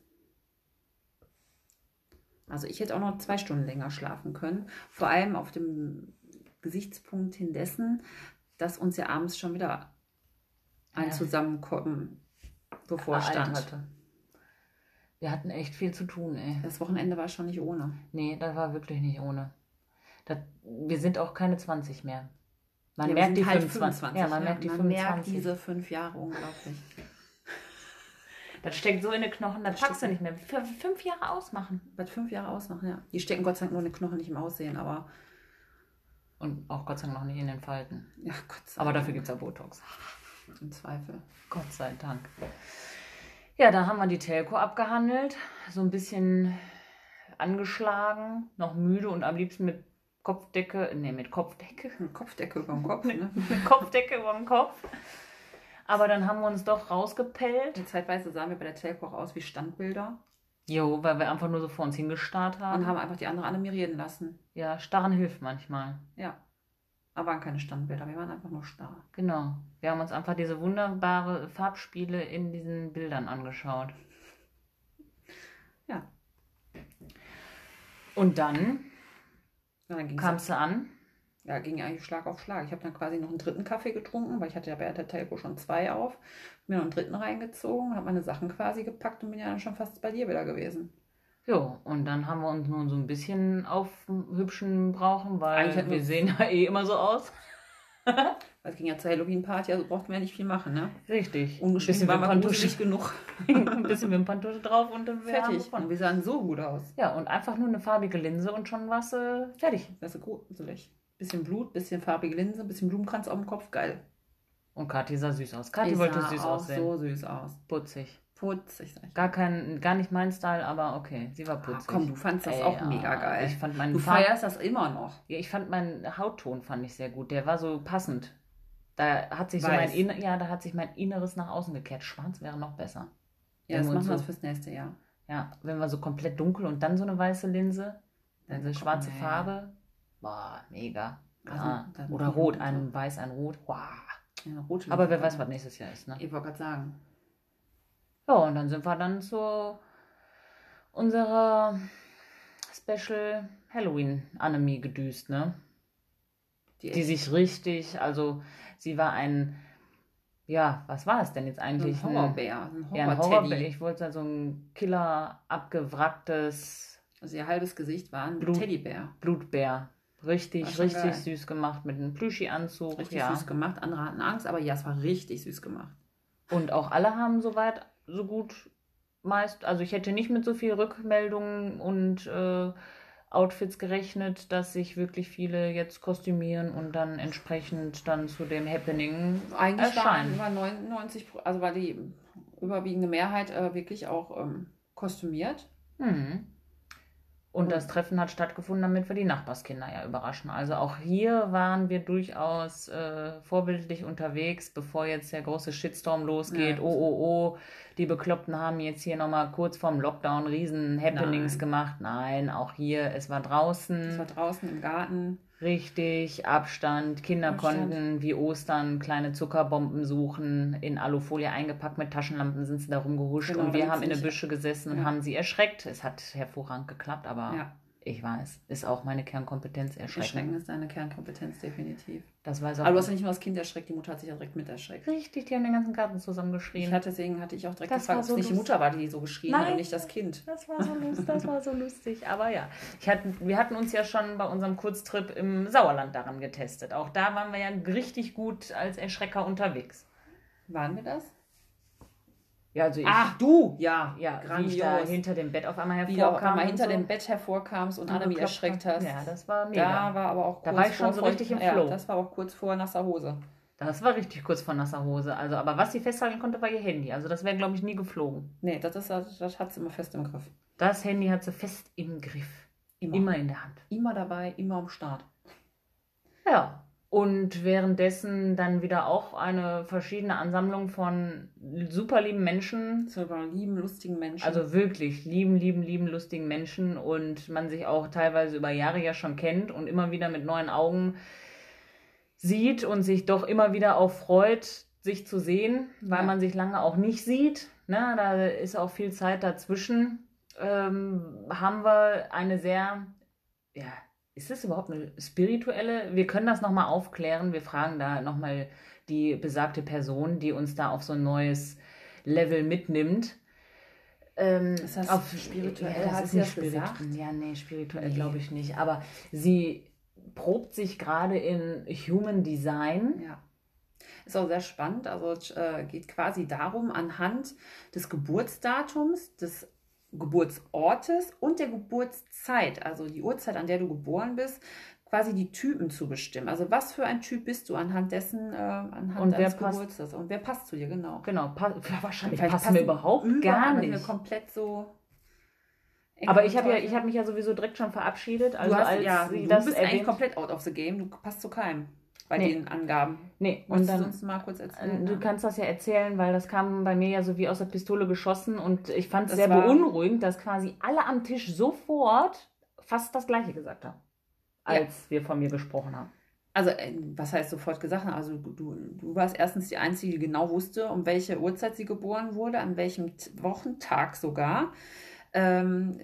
S2: Also ich hätte auch noch zwei Stunden länger schlafen können. Vor allem auf dem Gesichtspunkt hin dessen, dass uns ja abends schon wieder ein ja. Zusammenkommen bevorstand. Hatte.
S1: Wir hatten echt viel zu tun, ey.
S2: Das Wochenende war schon nicht ohne.
S1: Nee, das war wirklich nicht ohne. Das, wir sind auch keine 20 mehr. Man ja, merkt die halt 25. 25.
S2: Ja, man ja, merkt die man 25. merkt diese fünf Jahre unglaublich.
S1: Das steckt so in den Knochen, das, das packst du nicht mehr. Für fünf Jahre ausmachen.
S2: Bei fünf Jahre ausmachen, ja. Die stecken Gott sei Dank nur in den Knochen, nicht im Aussehen, aber.
S1: Und auch Gott sei Dank noch nicht in den Falten.
S2: Ja, Gott sei
S1: Dank. Aber dafür gibt es ja Botox.
S2: Im Zweifel.
S1: Gott sei Dank. Ja, da haben wir die Telco abgehandelt. So ein bisschen angeschlagen, noch müde und am liebsten mit Kopfdecke, nee, mit Kopfdecke.
S2: Mit Kopfdecke über dem Kopf, ne?
S1: mit Kopfdecke über dem Kopf. Aber dann haben wir uns doch rausgepellt.
S2: Und zeitweise sahen wir bei der Telco auch aus wie Standbilder.
S1: Jo, weil wir einfach nur so vor uns hingestarrt haben.
S2: Und haben einfach die andere animieren lassen.
S1: Ja, starren hilft manchmal.
S2: Ja. Aber waren keine Standbilder, wir waren einfach nur starr.
S1: Genau. Wir haben uns einfach diese wunderbare Farbspiele in diesen Bildern angeschaut.
S2: Ja.
S1: Und dann, ja, dann kamst du an
S2: ja, ging eigentlich Schlag auf Schlag. Ich habe dann quasi noch einen dritten Kaffee getrunken, weil ich hatte ja bei der Telco schon zwei auf. Mir noch einen dritten reingezogen, habe meine Sachen quasi gepackt und bin ja dann schon fast bei dir wieder gewesen.
S1: Jo, und dann haben wir uns nun so ein bisschen aufhübschen brauchen, weil wir sehen ja eh immer so aus.
S2: es ging ja zur Halloween-Party, also brauchten wir ja nicht viel machen, ne?
S1: Richtig.
S2: Ungeschminkt war man nicht genug.
S1: ein bisschen Wimperntusche drauf und dann
S2: fertig. Und wir sahen so gut aus.
S1: Ja, und einfach nur eine farbige Linse und schon was äh, fertig.
S2: Das ist gruselig. Bisschen Blut, bisschen farbige Linse, bisschen Blumenkranz auf dem Kopf, geil.
S1: Und Kathi sah süß aus. Kathi wollte süß
S2: auch aussehen. so süß aus.
S1: Putzig.
S2: Putzig.
S1: Gar, kein, gar nicht mein Style, aber okay, sie war putzig.
S2: Ah, komm, du fandest das Ey, auch ja. mega geil.
S1: Ich fand meinen
S2: du Farb feierst das immer noch.
S1: Ja, ich fand meinen Hautton fand ich sehr gut. Der war so passend. Da hat sich Weiß. so mein ja, da hat sich mein Inneres nach außen gekehrt. Schwarz wäre noch besser.
S2: Ja, das machen wir so, fürs nächste Jahr.
S1: Ja, wenn wir so komplett dunkel und dann so eine weiße Linse, dann diese schwarze Farbe. Boah, mega. Ah, oder rot, ein weiß, ein rot. Wow. Ja, rot Aber wer weiß, was nächstes Jahr ist, ne?
S2: Ich wollte gerade sagen.
S1: Ja, und dann sind wir dann zu unserer Special Halloween Anime gedüst, ne? Die, die sich richtig, also sie war ein, ja, was war es denn jetzt eigentlich?
S2: Ein Horrorbär.
S1: Ein Horror ja, ein Horrorbär. Ich wollte sagen, so ein Killer, abgewracktes.
S2: Also ihr halbes Gesicht war ein
S1: Blut,
S2: Teddybär.
S1: Blutbär. Richtig, richtig geil. süß gemacht mit einem Plüschi-Anzug.
S2: Richtig ja. süß gemacht. Andere hatten Angst, aber ja, es war richtig süß gemacht.
S1: Und auch alle haben soweit so gut meist, also ich hätte nicht mit so viel Rückmeldungen und äh, Outfits gerechnet, dass sich wirklich viele jetzt kostümieren und dann entsprechend dann zu dem Happening
S2: Eigentlich erscheinen. War über 99, also war die überwiegende Mehrheit äh, wirklich auch ähm, kostümiert.
S1: Mhm. Und das Treffen hat stattgefunden, damit wir die Nachbarskinder ja überraschen. Also auch hier waren wir durchaus äh, vorbildlich unterwegs, bevor jetzt der große Shitstorm losgeht. Ja, oh, oh, oh, die Bekloppten haben jetzt hier nochmal kurz vorm Lockdown riesen Happenings Nein. gemacht. Nein, auch hier, es war draußen.
S2: Es war draußen im Garten.
S1: Richtig, Abstand. Kinder Abstand. konnten wie Ostern kleine Zuckerbomben suchen, in Alufolie eingepackt mit Taschenlampen sind sie da rumgehuscht genau, und wir haben in den Büsche gesessen und haben sie erschreckt. Es hat hervorragend geklappt, aber ja. Ich weiß, ist auch meine Kernkompetenz
S2: erschrecken. Erschrecken ist deine Kernkompetenz, definitiv.
S1: Das weiß
S2: auch Aber du hast ja nicht nur das Kind erschreckt, die Mutter hat sich ja direkt mit erschreckt.
S1: Richtig, die haben den ganzen Garten zusammen geschrien.
S2: Ich hatte, deswegen hatte ich auch direkt das gefragt, ob so es nicht die Mutter war, die so geschrien Nein, hat und nicht das Kind.
S1: Das war so lustig, das war so lustig. Aber ja, ich hatte, wir hatten uns ja schon bei unserem Kurztrip im Sauerland daran getestet. Auch da waren wir ja richtig gut als Erschrecker unterwegs.
S2: Waren wir das?
S1: Ja, also ich,
S2: Ach, du, ja,
S1: ja, grandios. hinter dem Bett auf einmal
S2: hervorkam. Wie du auf einmal hinter so. dem Bett hervorkamst und, und Annemie erschreckt hast.
S1: Ja, das war mega.
S2: Da war aber auch
S1: kurz Da war ich schon so richtig im Flow.
S2: Ja, das war auch kurz vor nasser Hose.
S1: Das war richtig kurz vor nasser Hose. Also, aber was sie festhalten konnte, war ihr Handy. Also das wäre, glaube ich, nie geflogen.
S2: Nee, das, ist, das, das hat sie immer fest im Griff.
S1: Das Handy hat sie fest im Griff. Immer. immer in der Hand.
S2: Immer dabei, immer am Start.
S1: Ja, und währenddessen dann wieder auch eine verschiedene Ansammlung von super lieben Menschen.
S2: Super lieben, lustigen Menschen.
S1: Also wirklich lieben, lieben, lieben, lustigen Menschen und man sich auch teilweise über Jahre ja schon kennt und immer wieder mit neuen Augen sieht und sich doch immer wieder auch freut, sich zu sehen, weil ja. man sich lange auch nicht sieht. Ne? Da ist auch viel Zeit dazwischen. Ähm, haben wir eine sehr ja, ist das überhaupt eine spirituelle? Wir können das nochmal aufklären. Wir fragen da nochmal die besagte Person, die uns da auf so ein neues Level mitnimmt. Ähm,
S2: das heißt, auf spirituell
S1: ja, das ist nicht spirituell. Ja, nee, spirituell nee. glaube ich nicht. Aber sie probt sich gerade in Human Design.
S2: Ja. Ist auch sehr spannend. Also äh, geht quasi darum, anhand des Geburtsdatums, des Geburtsortes und der Geburtszeit, also die Uhrzeit, an der du geboren bist, quasi die Typen zu bestimmen. Also was für ein Typ bist du anhand dessen, äh, anhand
S1: und deines Geburtstags
S2: und wer passt zu dir, genau.
S1: Genau, pa wahrscheinlich Vielleicht passen wir überhaupt gar nicht. Wir
S2: komplett so
S1: aber ich habe ja, ich habe mich ja sowieso direkt schon verabschiedet. Also
S2: du hast,
S1: als
S2: ja, du das bist eigentlich komplett out of the game. Du passt zu keinem bei nee. den Angaben.
S1: Nee,
S2: und dann, du uns mal kurz erzählen?
S1: Du kannst das ja erzählen, weil das kam bei mir ja so wie aus der Pistole geschossen und ich fand es sehr beunruhigend, dass quasi alle am Tisch sofort fast das Gleiche gesagt haben, als ja. wir von mir gesprochen haben.
S2: Also, äh, was heißt sofort gesagt? Also, du, du warst erstens die Einzige, die genau wusste, um welche Uhrzeit sie geboren wurde, an welchem Wochentag sogar ähm,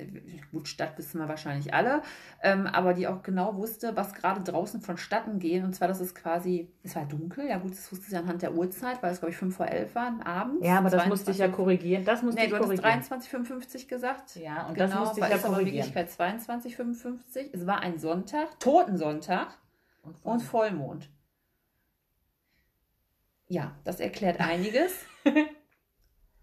S2: gut, Stadt wissen wir wahrscheinlich alle, ähm, aber die auch genau wusste, was gerade draußen vonstatten geht. Und zwar, dass es quasi, es war dunkel, ja gut, das wusste sie anhand der Uhrzeit, weil es, glaube ich, 5 vor 11 war abends.
S1: Ja, aber das musste ich ja korrigieren. Das musste
S2: nee,
S1: ich
S2: du korrigieren. hast 23,55 gesagt.
S1: Ja, und genau, das musste ich ja korrigieren.
S2: Es war in Wirklichkeit 22,55. Es war ein Sonntag, Totensonntag und, Vollmond. und Vollmond. Ja, das erklärt einiges.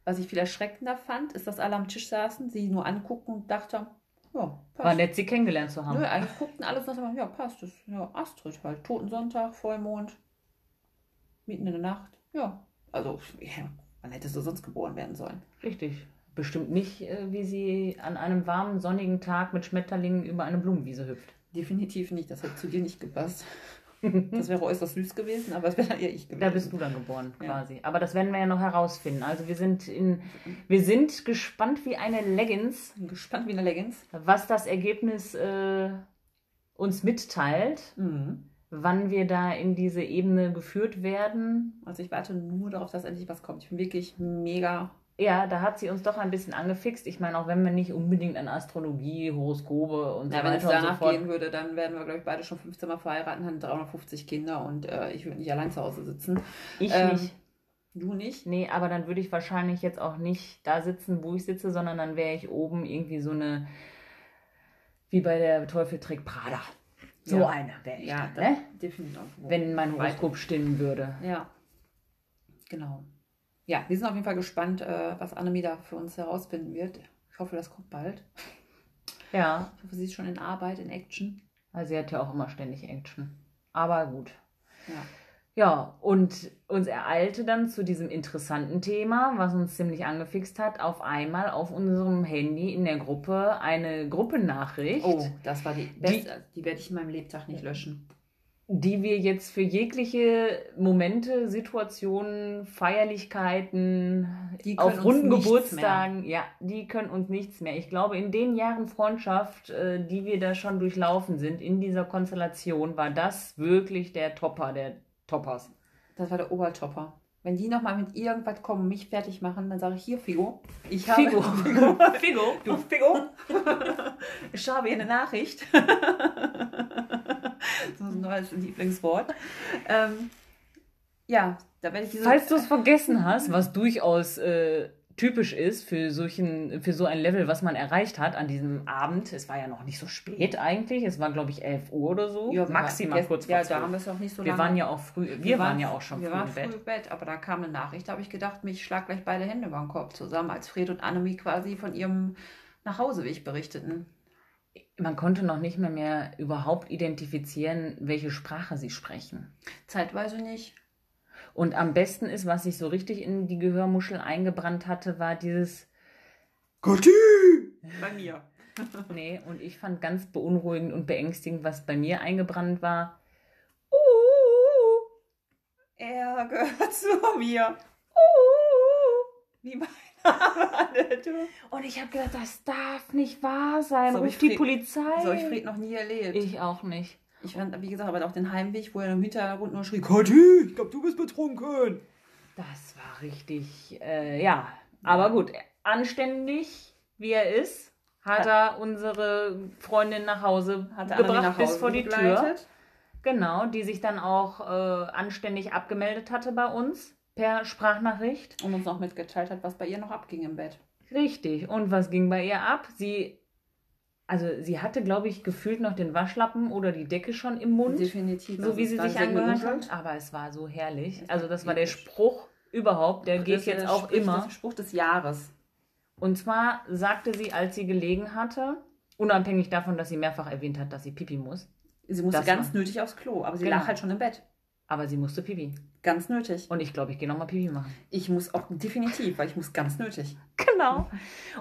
S2: Was ich viel erschreckender fand, ist, dass alle am Tisch saßen, sie nur anguckten und dachten, ja,
S1: passt. War nett, sie kennengelernt zu haben.
S2: Nö, eigentlich guckten alles nach ja, passt. Das, ja, Astrid halt. Totensonntag, Vollmond, mitten in der Nacht. Ja, also, ja, wann hättest du sonst geboren werden sollen?
S1: Richtig. Bestimmt nicht, äh, wie sie an einem warmen, sonnigen Tag mit Schmetterlingen über eine Blumenwiese hüpft.
S2: Definitiv nicht. Das hat zu dir nicht gepasst. Das wäre äußerst süß gewesen, aber es wäre eher ich gewesen.
S1: Da bist du dann geboren, quasi. Ja. Aber das werden wir ja noch herausfinden. Also wir sind in, wir sind gespannt wie eine Leggings.
S2: Gespannt wie eine Leggings.
S1: Was das Ergebnis äh, uns mitteilt. Mhm. Wann wir da in diese Ebene geführt werden.
S2: Also ich warte nur darauf, dass endlich was kommt. Ich bin wirklich mega
S1: ja, da hat sie uns doch ein bisschen angefixt. Ich meine, auch wenn wir nicht unbedingt an Astrologie, Horoskope und
S2: ja, so weiter wenn es danach so gehen würde, dann wären wir, glaube ich, beide schon 15 Mal verheiratet haben 350 Kinder und äh, ich würde nicht allein zu Hause sitzen.
S1: Ich ähm, nicht.
S2: Du nicht?
S1: Nee, aber dann würde ich wahrscheinlich jetzt auch nicht da sitzen, wo ich sitze, sondern dann wäre ich oben irgendwie so eine, wie bei der Teufel trägt Prada. So ja. eine wäre ich. Ja, dann, ne?
S2: definitiv.
S1: Wenn mein Horoskop stimmen würde.
S2: Ja. Genau ja, wir sind auf jeden Fall gespannt, äh, was Annemie da für uns herausfinden wird. Ich hoffe, das kommt bald.
S1: Ja.
S2: Ich hoffe, sie ist schon in Arbeit, in Action.
S1: Also sie hat ja auch immer ständig Action. Aber gut.
S2: Ja.
S1: Ja, und uns ereilte dann zu diesem interessanten Thema, was uns ziemlich angefixt hat, auf einmal auf unserem Handy in der Gruppe eine Gruppennachricht.
S2: Oh, das war die beste, die, die werde ich in meinem Lebtag nicht löschen.
S1: Die wir jetzt für jegliche Momente, Situationen, Feierlichkeiten, auf runden Geburtstagen, ja, die können uns nichts mehr. Ich glaube, in den Jahren Freundschaft, äh, die wir da schon durchlaufen sind, in dieser Konstellation, war das wirklich der Topper der Toppers.
S2: Das war der Obertopper. Wenn die nochmal mit irgendwas kommen, mich fertig machen, dann sage ich hier, Figo. Ich habe, Figo. Figo. Figo. Du Figo. ich habe hier eine Nachricht. das ist ein neues Lieblingswort. Ähm, ja, da werde ich
S1: diese. Falls du es vergessen hast, was durchaus äh, typisch ist für, solchen, für so ein Level, was man erreicht hat an diesem Abend. Es war ja noch nicht so spät eigentlich. Es war, glaube ich, 11 Uhr oder so. Ja, Maximal kurz vor Ja, da haben wir es auch nicht so wir lange. Wir waren ja auch früh, wir, wir waren, waren, ja auch schon
S2: früh, im Bett. früh im Bett. Aber da kam eine Nachricht, da habe ich gedacht, mich schlag gleich beide Hände über den Kopf zusammen, als Fred und Annemie quasi von ihrem Nachhauseweg berichteten
S1: man konnte noch nicht mehr, mehr überhaupt identifizieren, welche Sprache sie sprechen.
S2: Zeitweise nicht.
S1: Und am besten ist, was sich so richtig in die Gehörmuschel eingebrannt hatte, war dieses Gotti! Bei mir. nee, und ich fand ganz beunruhigend und beängstigend, was bei mir eingebrannt war. Uh,
S2: er gehört zu mir. Uh,
S1: wie mein und ich habe gedacht, das darf nicht wahr sein. So Ruf die
S2: Polizei. So ich Fred noch nie erlebt.
S1: Ich auch nicht.
S2: Ich fand, wie gesagt, aber auch den Heimweg, wo er im Hintergrund nur schrie, Kathi, ich glaube, du bist betrunken.
S1: Das war richtig, äh, ja. Aber gut, anständig, wie er ist, hat, hat er unsere Freundin nach Hause gebracht nach Hause bis vor die begleitet. Tür. Genau, die sich dann auch äh, anständig abgemeldet hatte bei uns per Sprachnachricht.
S2: Und uns noch mitgeteilt hat, was bei ihr noch abging im Bett.
S1: Richtig. Und was ging bei ihr ab? Sie, also sie hatte, glaube ich, gefühlt noch den Waschlappen oder die Decke schon im Mund. Definitiv. So wie sie sich angehört hat. Aber es war so herrlich. Also das war der Spruch überhaupt. Der geht jetzt auch Spruch, immer.
S2: Der Spruch des Jahres.
S1: Und zwar sagte sie, als sie gelegen hatte, unabhängig davon, dass sie mehrfach erwähnt hat, dass sie pipi muss.
S2: Sie musste ganz war, nötig aufs Klo, aber sie genau. lag halt schon im Bett.
S1: Aber sie musste pipi.
S2: Ganz nötig.
S1: Und ich glaube, ich gehe nochmal Pipi machen.
S2: Ich muss auch definitiv, weil ich muss ganz nötig.
S1: Genau.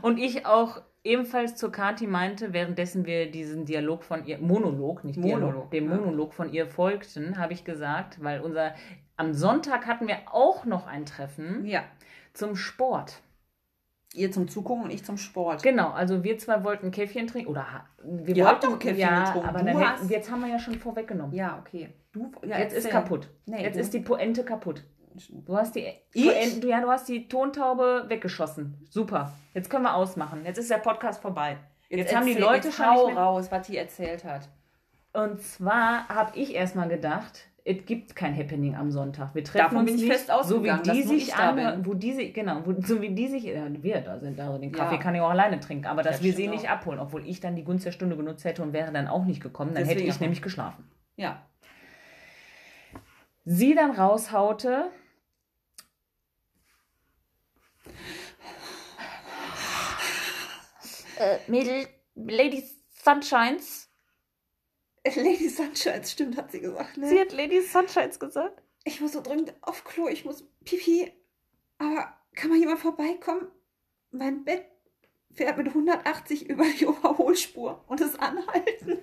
S1: Und ich auch ebenfalls zur Kati meinte, währenddessen wir diesen Dialog von ihr, Monolog, nicht Monolog, Dialog, dem Monolog von ihr folgten, habe ich gesagt, weil unser, am Sonntag hatten wir auch noch ein Treffen. Ja. Zum Sport.
S2: Ihr zum Zugucken und ich zum Sport.
S1: Genau, also wir zwei wollten Käffchen trinken. Oder wir Ihr wollten doch Käffchen ja, getrunken. Aber dann hast... jetzt haben wir ja schon vorweggenommen.
S2: Ja, okay.
S1: Du, ja, jetzt ist kaputt. Nee, jetzt du... ist die Poente kaputt. Du hast die Poente, ja, du hast die Tontaube weggeschossen. Super. Jetzt können wir ausmachen. Jetzt ist der Podcast vorbei. Jetzt, jetzt haben die Leute
S2: schon raus, was die erzählt hat.
S1: Und zwar habe ich erstmal gedacht, es gibt kein Happening am Sonntag. Wir treffen Davon uns bin ich nicht, fest so wie die sich anhören, wo diese, genau, wo, so wie die sich, ja, wir da sind, also den Kaffee ja. kann ich auch alleine trinken, aber dass das wir sie nicht abholen, obwohl ich dann die Gunst der Stunde genutzt hätte und wäre dann auch nicht gekommen, dann Deswegen hätte ich nämlich geschlafen. Ja. Sie dann raushaute, äh, Mädel, Lady Sunshines,
S2: Lady Sunshines, stimmt, hat sie gesagt.
S1: Ne? Sie hat Lady Sunshines gesagt.
S2: Ich muss so dringend auf Klo, ich muss pipi. Aber kann mal jemand vorbeikommen? Mein Bett fährt mit 180 über die Überholspur und ist anhalten.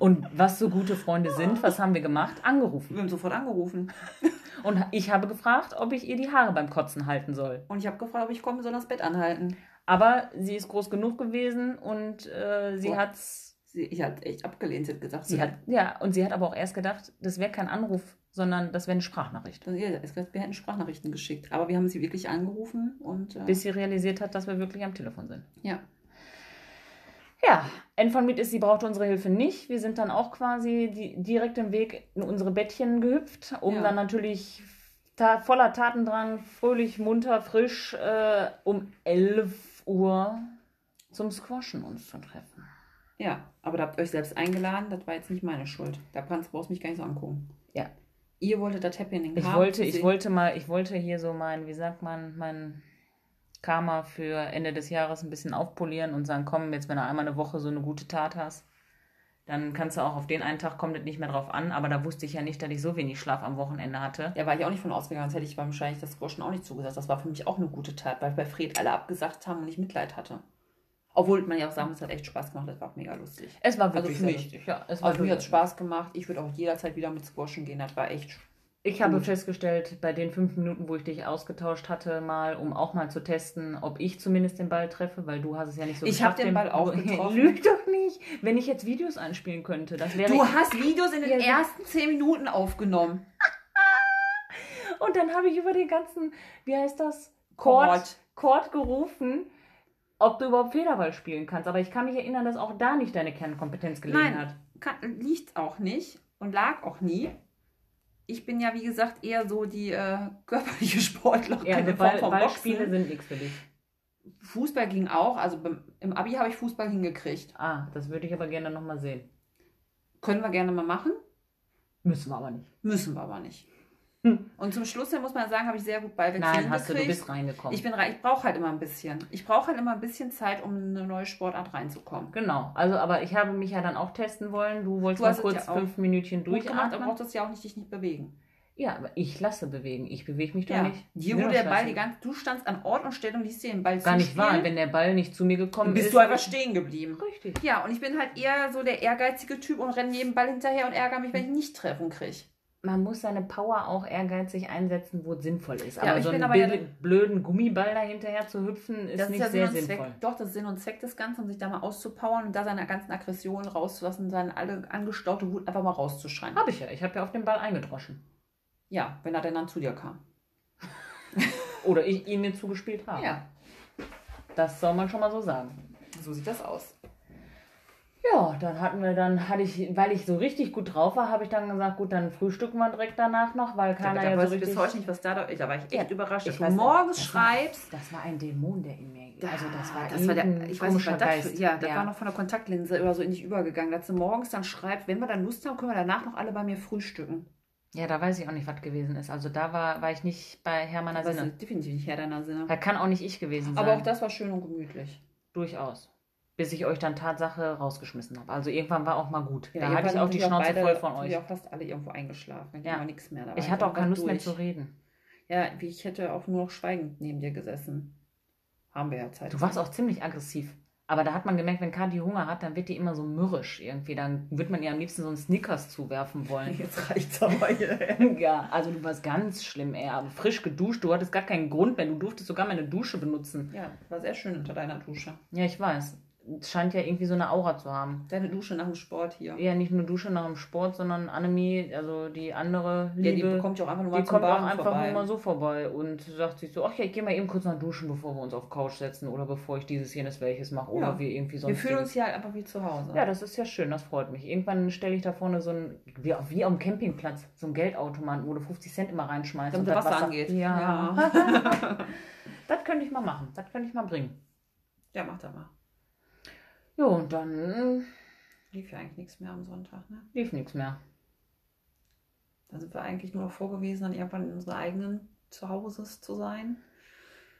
S1: Und was so gute Freunde sind, was haben wir gemacht? Angerufen.
S2: Wir haben sofort angerufen.
S1: Und ich habe gefragt, ob ich ihr die Haare beim Kotzen halten soll.
S2: Und ich habe gefragt, ob ich komme, soll das Bett anhalten.
S1: Aber sie ist groß genug gewesen und äh, sie hat es
S2: Sie, ich hat echt abgelehnt, sie hat gesagt.
S1: Sie hat, ja, und sie hat aber auch erst gedacht, das wäre kein Anruf, sondern das wäre eine Sprachnachricht.
S2: Also, ja, wir hätten Sprachnachrichten geschickt. Aber wir haben sie wirklich angerufen und.
S1: Äh, Bis sie realisiert hat, dass wir wirklich am Telefon sind. Ja. Ja, End von Miet ist, sie brauchte unsere Hilfe nicht. Wir sind dann auch quasi die, direkt im Weg in unsere Bettchen gehüpft, um ja. dann natürlich ta voller Tatendrang, fröhlich, munter, frisch äh, um 11 Uhr zum Squashen uns zu treffen.
S2: Ja, aber da habt ihr euch selbst eingeladen, das war jetzt nicht meine Schuld. Da kannst, brauchst du mich gar nicht so angucken. Ja. Ihr wolltet das Happening
S1: ich haben. Wollte, ich wollte mal, ich wollte hier so mein, wie sagt man, mein Karma für Ende des Jahres ein bisschen aufpolieren und sagen, komm, jetzt wenn du einmal eine Woche so eine gute Tat hast, dann kannst du auch auf den einen Tag kommt es nicht mehr drauf an. Aber da wusste ich ja nicht, dass ich so wenig Schlaf am Wochenende hatte.
S2: Ja, war ich auch nicht von ausgegangen, sonst hätte ich wahrscheinlich das Groschen auch nicht zugesagt. Das war für mich auch eine gute Tat, weil bei Fred alle abgesagt haben und ich Mitleid hatte. Obwohl man ja auch sagen muss, es hat echt Spaß gemacht, das war auch mega lustig. Es war wirklich also für mich. Lustig. Ja, es war also mir hat es Spaß gemacht. Ich würde auch jederzeit wieder mit Squashen gehen, das war echt
S1: ich habe festgestellt, bei den fünf Minuten, wo ich dich ausgetauscht hatte, mal, um auch mal zu testen, ob ich zumindest den Ball treffe, weil du hast es ja nicht so Ich habe den Ball auch getroffen. Lüg doch nicht. Wenn ich jetzt Videos einspielen könnte, das wäre.
S2: Du hast Videos in den ja, ersten zehn Minuten aufgenommen.
S1: Und dann habe ich über den ganzen, wie heißt das? Chord, Chord gerufen, ob du überhaupt Federball spielen kannst. Aber ich kann mich erinnern, dass auch da nicht deine Kernkompetenz gelegen Nein, hat.
S2: Nein, liegt auch nicht und lag auch nie ich bin ja, wie gesagt, eher so die äh, körperliche Sportlerin. Ja, also Ball, Ballspiele sind nichts für dich. Fußball ging auch. Also im Abi habe ich Fußball hingekriegt.
S1: Ah, das würde ich aber gerne nochmal sehen.
S2: Können wir gerne mal machen.
S1: Müssen wir aber nicht.
S2: Müssen wir aber nicht. Hm. Und zum Schluss muss man sagen, habe ich sehr gut Ballwechsel Nein, hast du, du bist reingekommen. Ich, ich brauche halt immer ein bisschen. Ich brauche halt immer ein bisschen Zeit, um in eine neue Sportart reinzukommen.
S1: Genau. Also, aber ich habe mich ja dann auch testen wollen. Du wolltest du mal kurz ja fünf Minütchen
S2: durchatmen. aber brauchst ja auch nicht dich nicht bewegen.
S1: Ja, aber ich lasse bewegen. Ich bewege mich doch ja. nicht.
S2: Dir wurde der Ball die ganze, du standst an Ort und Stelle und ließ dir den Ball
S1: Gar nicht wahr. Wenn der Ball nicht zu mir gekommen
S2: bist ist, bist du einfach stehen geblieben. Richtig. Ja, und ich bin halt eher so der ehrgeizige Typ und renne jedem Ball hinterher und ärgere mich, wenn ich nicht treffen kriege
S1: man muss seine Power auch ehrgeizig einsetzen, wo es sinnvoll ist. Ja, aber so einen aber ja, blöden Gummiball dahinterher zu hüpfen, ist nicht ist ja sehr
S2: sinnvoll. Zweck, doch, das ist Sinn und Zweck des Ganzen, um sich da mal auszupowern und da seine ganzen Aggressionen rauszulassen, seine alle angestaute Wut einfach mal rauszuschreien.
S1: Habe ich ja. Ich habe ja auf den Ball eingedroschen.
S2: Ja, wenn er denn dann zu dir kam.
S1: Oder ich ihn mir zugespielt habe. Ja. Das soll man schon mal so sagen.
S2: So sieht das aus.
S1: Ja, dann hatten wir dann, hatte ich, weil ich so richtig gut drauf war, habe ich dann gesagt, gut, dann frühstücken wir direkt danach noch, weil keiner ja, ja so richtig... bis heute nicht, was da, da war ich echt ja, überrascht, dass du morgens das schreibst... War, das war ein Dämon, der in mir... Also das war, das war der,
S2: ich weiß nicht, was das für, Ja, das ja. war noch von der Kontaktlinse oder so in dich übergegangen, dass du morgens dann schreibst, wenn wir dann Lust haben, können wir danach noch alle bei mir frühstücken.
S1: Ja, da weiß ich auch nicht, was gewesen ist. Also da war, war ich nicht bei Herr meiner Sinne. Definitiv nicht Herr deiner Sinne. Da kann auch nicht ich gewesen
S2: sein. Aber auch das war schön und gemütlich.
S1: Durchaus bis ich euch dann Tatsache rausgeschmissen habe. Also irgendwann war auch mal gut. Ja, da hatte ich auch die Schnauze
S2: beide, voll von euch. Wir auch fast alle irgendwo eingeschlafen.
S1: Ja. nichts mehr. Da ich hatte auch keine Lust durch. mehr zu reden.
S2: Ja, ich hätte auch nur noch schweigend neben dir gesessen. Haben wir ja Zeit.
S1: Du warst auch ziemlich aggressiv. Aber da hat man gemerkt, wenn Kathi Hunger hat, dann wird die immer so mürrisch irgendwie. Dann wird man ihr am liebsten so einen Snickers zuwerfen wollen. Jetzt reicht's aber hier. ja, also du warst ganz schlimm, ey. Aber frisch geduscht, du hattest gar keinen Grund mehr. Du durftest sogar meine Dusche benutzen.
S2: Ja, war sehr schön unter deiner Dusche.
S1: Ja, ich weiß scheint ja irgendwie so eine Aura zu haben.
S2: Deine Dusche nach dem Sport hier.
S1: Ja, nicht nur Dusche nach dem Sport, sondern Annemie, also die andere Liebe. Ja, die kommt ja auch einfach nur mal Die kommt auch einfach vorbei. nur mal so vorbei und sagt sich so, ach ja, ich gehe mal eben kurz nach duschen, bevor wir uns auf Couch setzen oder bevor ich dieses, jenes, welches mache oder ja. wir irgendwie
S2: sonst. Wir fühlen uns hier halt einfach wie zu Hause.
S1: Ja, das ist ja schön, das freut mich. Irgendwann stelle ich da vorne so ein, wie, wie am Campingplatz, so ein Geldautomaten, wo du 50 Cent immer reinschmeißt. Damit und das Wasser, Wasser angeht. Ja. ja. das könnte ich mal machen, das könnte ich mal bringen.
S2: Ja, mach da mal.
S1: Ja, und dann. Äh,
S2: lief ja eigentlich nichts mehr am Sonntag, ne?
S1: Lief nichts mehr.
S2: Da sind wir eigentlich nur noch vorgewiesen, dann irgendwann in unseren eigenen Zuhauses zu sein.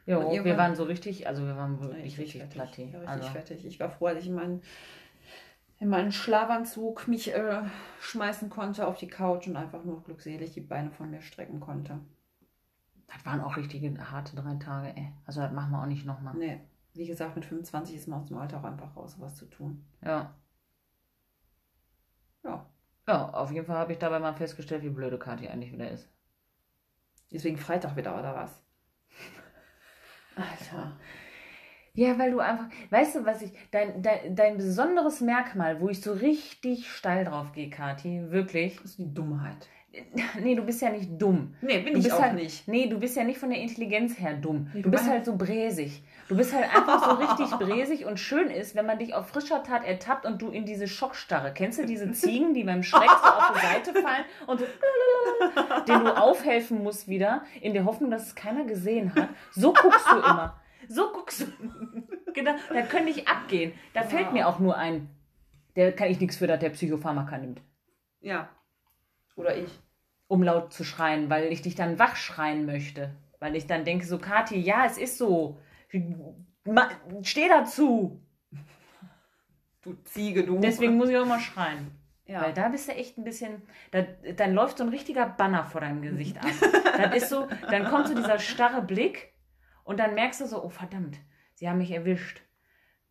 S1: Ja, wir waren so richtig, also wir waren wirklich richtig, richtig platt. Ja,
S2: richtig fertig. Ich war froh, als ich in meinen, in meinen Schlafanzug mich äh, schmeißen konnte auf die Couch und einfach nur glückselig die Beine von mir strecken konnte.
S1: Das waren auch richtige harte drei Tage, ey. Also das machen wir auch nicht nochmal.
S2: Nee wie gesagt, mit 25 ist man aus dem Alter auch einfach raus, sowas zu tun.
S1: Ja. Ja. Ja, auf jeden Fall habe ich dabei mal festgestellt, wie blöde Kathi eigentlich wieder ist.
S2: Deswegen Freitag wieder, oder was? Alter.
S1: Ja, weil du einfach, weißt du, was ich, dein, dein, dein besonderes Merkmal, wo ich so richtig steil drauf gehe, Kathi, wirklich.
S2: Das ist die Dummheit.
S1: Nee, du bist ja nicht dumm.
S2: Nee, bin
S1: du
S2: ich auch
S1: halt,
S2: nicht.
S1: Nee, du bist ja nicht von der Intelligenz her dumm. Nee, du bist halt so bräsig. Du bist halt einfach so richtig bräsig und schön ist, wenn man dich auf frischer Tat ertappt und du in diese Schockstarre. Kennst du diese Ziegen, die beim Schreck so auf die Seite fallen und so, den du aufhelfen musst wieder, in der Hoffnung, dass es keiner gesehen hat? So guckst du immer. So guckst du. genau, da könnte ich abgehen. Da fällt mir auch nur ein, der kann ich nichts für, dass der Psychopharmaka nimmt.
S2: Ja, oder ich.
S1: Um laut zu schreien, weil ich dich dann wach schreien möchte. Weil ich dann denke, so, Kathi, ja, es ist so. Steh dazu.
S2: Du Ziege, du.
S1: Deswegen muss ich auch mal schreien. Ja. Weil da bist du echt ein bisschen, da, dann läuft so ein richtiger Banner vor deinem Gesicht ab. das ist so, dann kommt so dieser starre Blick und dann merkst du so, oh verdammt, sie haben mich erwischt.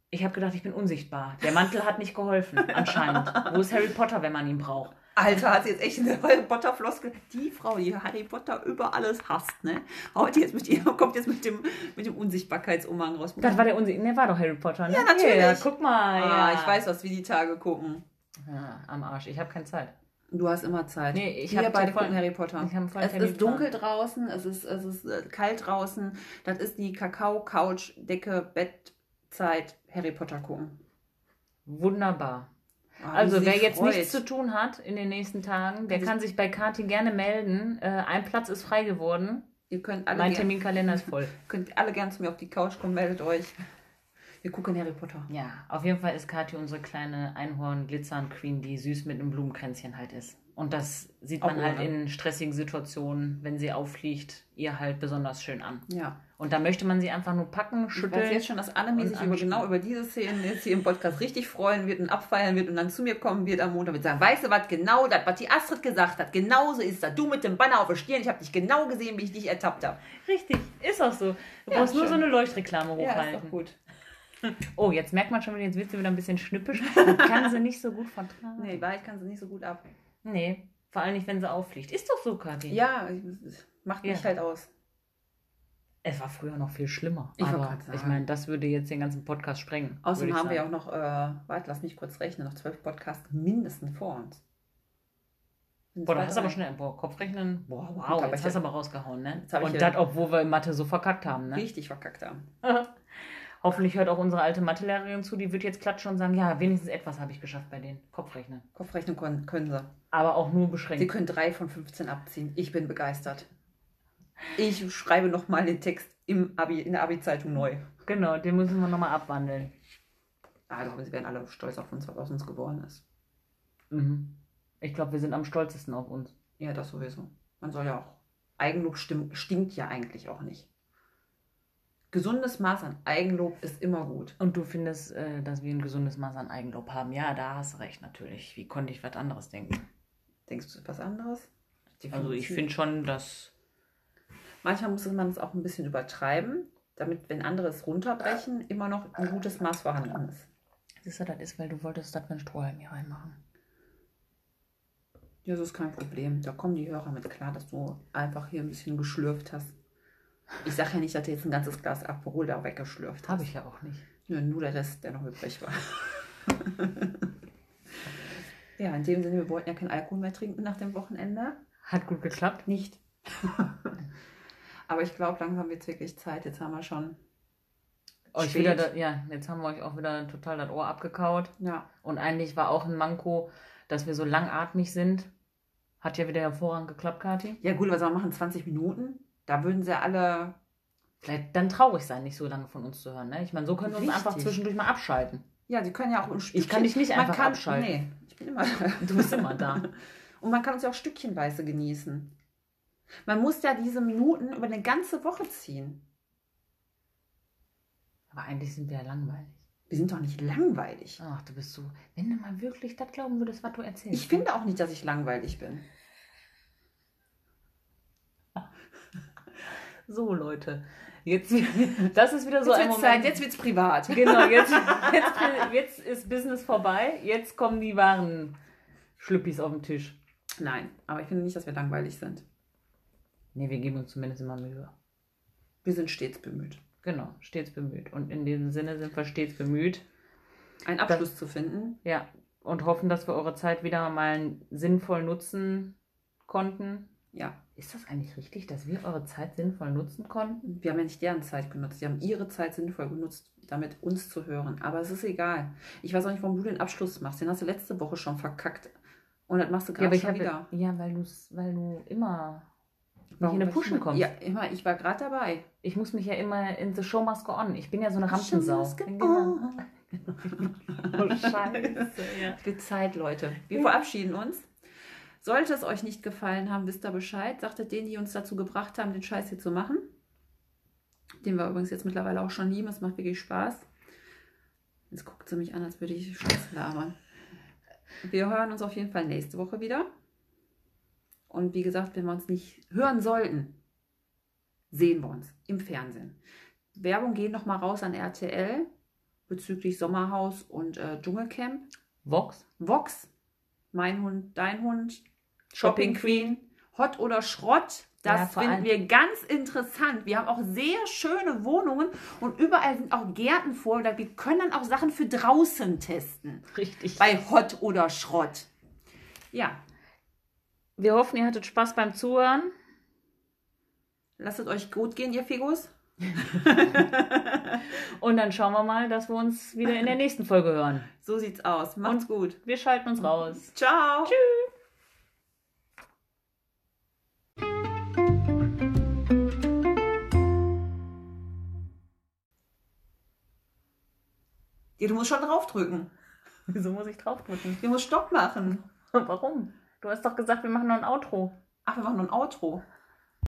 S1: Ich habe gedacht, ich bin unsichtbar. Der Mantel hat nicht geholfen, anscheinend. Wo ist Harry Potter, wenn man ihn braucht?
S2: Alter, hat sie jetzt echt eine Harry Potter Floskel. Die Frau, die Harry Potter über alles hasst, ne? Heute jetzt mit ihr, kommt jetzt mit dem, mit dem Unsichtbarkeitsumhang raus.
S1: Das war der Unsicht. Ne, war doch Harry Potter, ne?
S2: Ja, natürlich. Ja,
S1: guck mal.
S2: Ah, ja. ich weiß, was wir die Tage gucken.
S1: Ja, am Arsch. Ich habe keine Zeit.
S2: Du hast immer Zeit.
S1: Nee, ich
S2: Wir beide gucken Harry Potter.
S1: Ich voll
S2: es ist dunkel draußen, es ist, es ist äh, kalt draußen. Das ist die Kakao-Couch, Decke, Bettzeit, Harry Potter gucken.
S1: Wunderbar. Oh, also wer jetzt freut. nichts zu tun hat in den nächsten Tagen, der kann sich bei Kati gerne melden. Äh, ein Platz ist frei geworden.
S2: Ihr könnt alle
S1: mein Terminkalender ist voll.
S2: könnt alle gerne zu mir auf die Couch kommen, meldet euch. Wir gucken Harry Potter.
S1: Ja, auf jeden Fall ist Kathi unsere kleine Einhorn-Glitzern-Queen, die süß mit einem Blumenkränzchen halt ist. Und das sieht man Auch halt in stressigen Situationen, wenn sie auffliegt, ihr halt besonders schön an.
S2: Ja.
S1: Und da möchte man sie einfach nur packen, schütteln. Ich weiß
S2: jetzt schon, dass Annemie sich über, genau über diese Szenen jetzt hier im Podcast richtig freuen wird und abfeiern wird und dann zu mir kommen wird am Montag und sagen, weißt du was, genau das, was die Astrid gesagt hat, genauso ist das. Du mit dem Banner auf der Stirn, ich habe dich genau gesehen, wie ich dich ertappt habe.
S1: Richtig, ist auch so. Du ja, brauchst schön. nur so eine Leuchtreklame hochhalten.
S2: Ja, ist doch gut.
S1: Oh, jetzt merkt man schon jetzt wird sie wieder ein bisschen schnippisch. kann sie nicht so gut vertragen.
S2: Nee, Wahrheit kann sie nicht so gut ab.
S1: Nee, vor allem nicht, wenn sie auffliegt. Ist doch so, Kathi.
S2: Ja, macht mich ja. halt aus.
S1: Es war früher noch viel schlimmer.
S2: Ich
S1: aber ich meine, das würde jetzt den ganzen Podcast sprengen.
S2: Außerdem haben sagen. wir auch noch, äh, warte, lass mich kurz rechnen, noch zwölf Podcasts mindestens vor uns.
S1: Boah, da hast du aber schnell, boah, Kopfrechnen, boah, wow, jetzt hast du aber rausgehauen, ne? Und das, obwohl wir in Mathe so verkackt haben, ne?
S2: Richtig verkackt haben.
S1: Hoffentlich hört auch unsere alte Mathelehrerin zu, die wird jetzt klatschen und sagen, ja, wenigstens etwas habe ich geschafft bei denen. Kopfrechnen.
S2: Kopfrechnen können, können sie.
S1: Aber auch nur beschränkt.
S2: Sie können drei von 15 abziehen. Ich bin begeistert. Ich schreibe nochmal den Text im Abi, in der Abi-Zeitung neu.
S1: Genau, den müssen wir nochmal abwandeln.
S2: Also, sie werden alle stolz auf uns, was aus uns geworden ist.
S1: Mhm. Ich glaube, wir sind am stolzesten auf uns.
S2: Ja, das sowieso. Man soll ja auch. Eigenlob stinkt ja eigentlich auch nicht gesundes Maß an Eigenlob ist immer gut.
S1: Und du findest, äh, dass wir ein gesundes Maß an Eigenlob haben? Ja, da hast du recht natürlich. Wie konnte ich was anderes denken?
S2: Denkst du was anderes?
S1: Also ich finde schon, dass...
S2: Manchmal muss man es auch ein bisschen übertreiben, damit, wenn andere es runterbrechen, immer noch ein gutes Maß vorhanden ist.
S1: Siehst du, das ist, weil du wolltest das mit Strohhalm hier reinmachen.
S2: Ja, das ist kein Problem. Da kommen die Hörer mit klar, dass du einfach hier ein bisschen geschlürft hast. Ich sage ja nicht, dass du jetzt ein ganzes Glas Aperol da weggeschlürft hast.
S1: Habe ich ja auch nicht.
S2: Ja, nur der Rest, der noch übrig war. ja, in dem Sinne, wir wollten ja keinen Alkohol mehr trinken nach dem Wochenende.
S1: Hat gut geklappt.
S2: Nicht. Aber ich glaube, langsam wird es wirklich Zeit. Jetzt haben wir schon.
S1: Euch wieder da, ja, jetzt haben wir euch auch wieder total das Ohr abgekaut.
S2: Ja.
S1: Und eigentlich war auch ein Manko, dass wir so langatmig sind. Hat ja wieder hervorragend geklappt, Kathi.
S2: Ja, gut, was soll man machen? 20 Minuten? Da würden sie alle.
S1: Vielleicht dann traurig sein, nicht so lange von uns zu hören. Ne? Ich meine, so können wir uns einfach zwischendurch mal abschalten.
S2: Ja, sie können ja auch
S1: ein Stückchen. Ich kann dich nicht einfach kann, abschalten.
S2: Nee, ich bin immer da.
S1: Du bist immer da.
S2: Und man kann uns ja auch stückchenweise genießen. Man muss ja diese Minuten über eine ganze Woche ziehen.
S1: Aber eigentlich sind wir ja langweilig.
S2: Wir sind doch nicht langweilig.
S1: Ach, du bist so. Wenn du mal wirklich das glauben würdest, was du erzählst.
S2: Ich finde auch nicht, dass ich langweilig bin.
S1: So, Leute. Jetzt, das ist wieder so
S2: jetzt ein Moment. Zeit, jetzt wird's privat.
S1: Genau, jetzt, jetzt, jetzt ist Business vorbei. Jetzt kommen die wahren Schlüppis auf den Tisch.
S2: Nein, aber ich finde nicht, dass wir langweilig sind.
S1: Nee, wir geben uns zumindest immer Mühe.
S2: Wir sind stets bemüht.
S1: Genau, stets bemüht. Und in diesem Sinne sind wir stets bemüht,
S2: einen Abschluss dass, zu finden.
S1: Ja, und hoffen, dass wir eure Zeit wieder mal sinnvoll nutzen konnten.
S2: Ja.
S1: Ist das eigentlich richtig, dass wir eure Zeit sinnvoll nutzen konnten?
S2: Wir haben ja nicht deren Zeit genutzt. Sie haben ihre Zeit sinnvoll genutzt, damit uns zu hören. Aber es ist egal. Ich weiß auch nicht, warum du den Abschluss machst. Den hast du letzte Woche schon verkackt. Und das machst du gerade ja, schon wieder.
S1: Ja, weil, weil du immer nicht in eine Pushen kommst.
S2: Ja, immer. Ich war gerade dabei.
S1: Ich muss mich ja immer in The Show Must Go On. Ich bin ja so eine Rampensau. Genau.
S2: oh, scheiße. Ja. Wird Zeit, Leute. Wir verabschieden uns. Sollte es euch nicht gefallen haben, wisst ihr Bescheid. Sagt es denen, die uns dazu gebracht haben, den Scheiß hier zu machen. Den wir übrigens jetzt mittlerweile auch schon lieben. Es macht wirklich Spaß. Jetzt guckt sie mich an, als würde ich Scheiß labern. Wir hören uns auf jeden Fall nächste Woche wieder. Und wie gesagt, wenn wir uns nicht hören sollten, sehen wir uns im Fernsehen. Werbung geht nochmal raus an RTL. bezüglich Sommerhaus und äh, Dschungelcamp.
S1: Vox.
S2: Vox. Mein Hund, dein Hund. Shopping Queen. Hot oder Schrott. Das ja, finden wir ganz interessant. Wir haben auch sehr schöne Wohnungen und überall sind auch Gärten vor. Wir können dann auch Sachen für draußen testen.
S1: Richtig.
S2: Bei Hot oder Schrott. Ja.
S1: Wir hoffen, ihr hattet Spaß beim Zuhören.
S2: Lasst es euch gut gehen, ihr Figus.
S1: und dann schauen wir mal, dass wir uns wieder in der nächsten Folge hören.
S2: So sieht's aus. Macht's und gut.
S1: Wir schalten uns raus.
S2: Ciao.
S1: Tschüss.
S2: Ja, du musst schon draufdrücken.
S1: Wieso muss ich draufdrücken?
S2: Du musst Stopp machen.
S1: Warum? Du hast doch gesagt, wir machen noch ein Outro.
S2: Ach, wir machen noch ein Outro.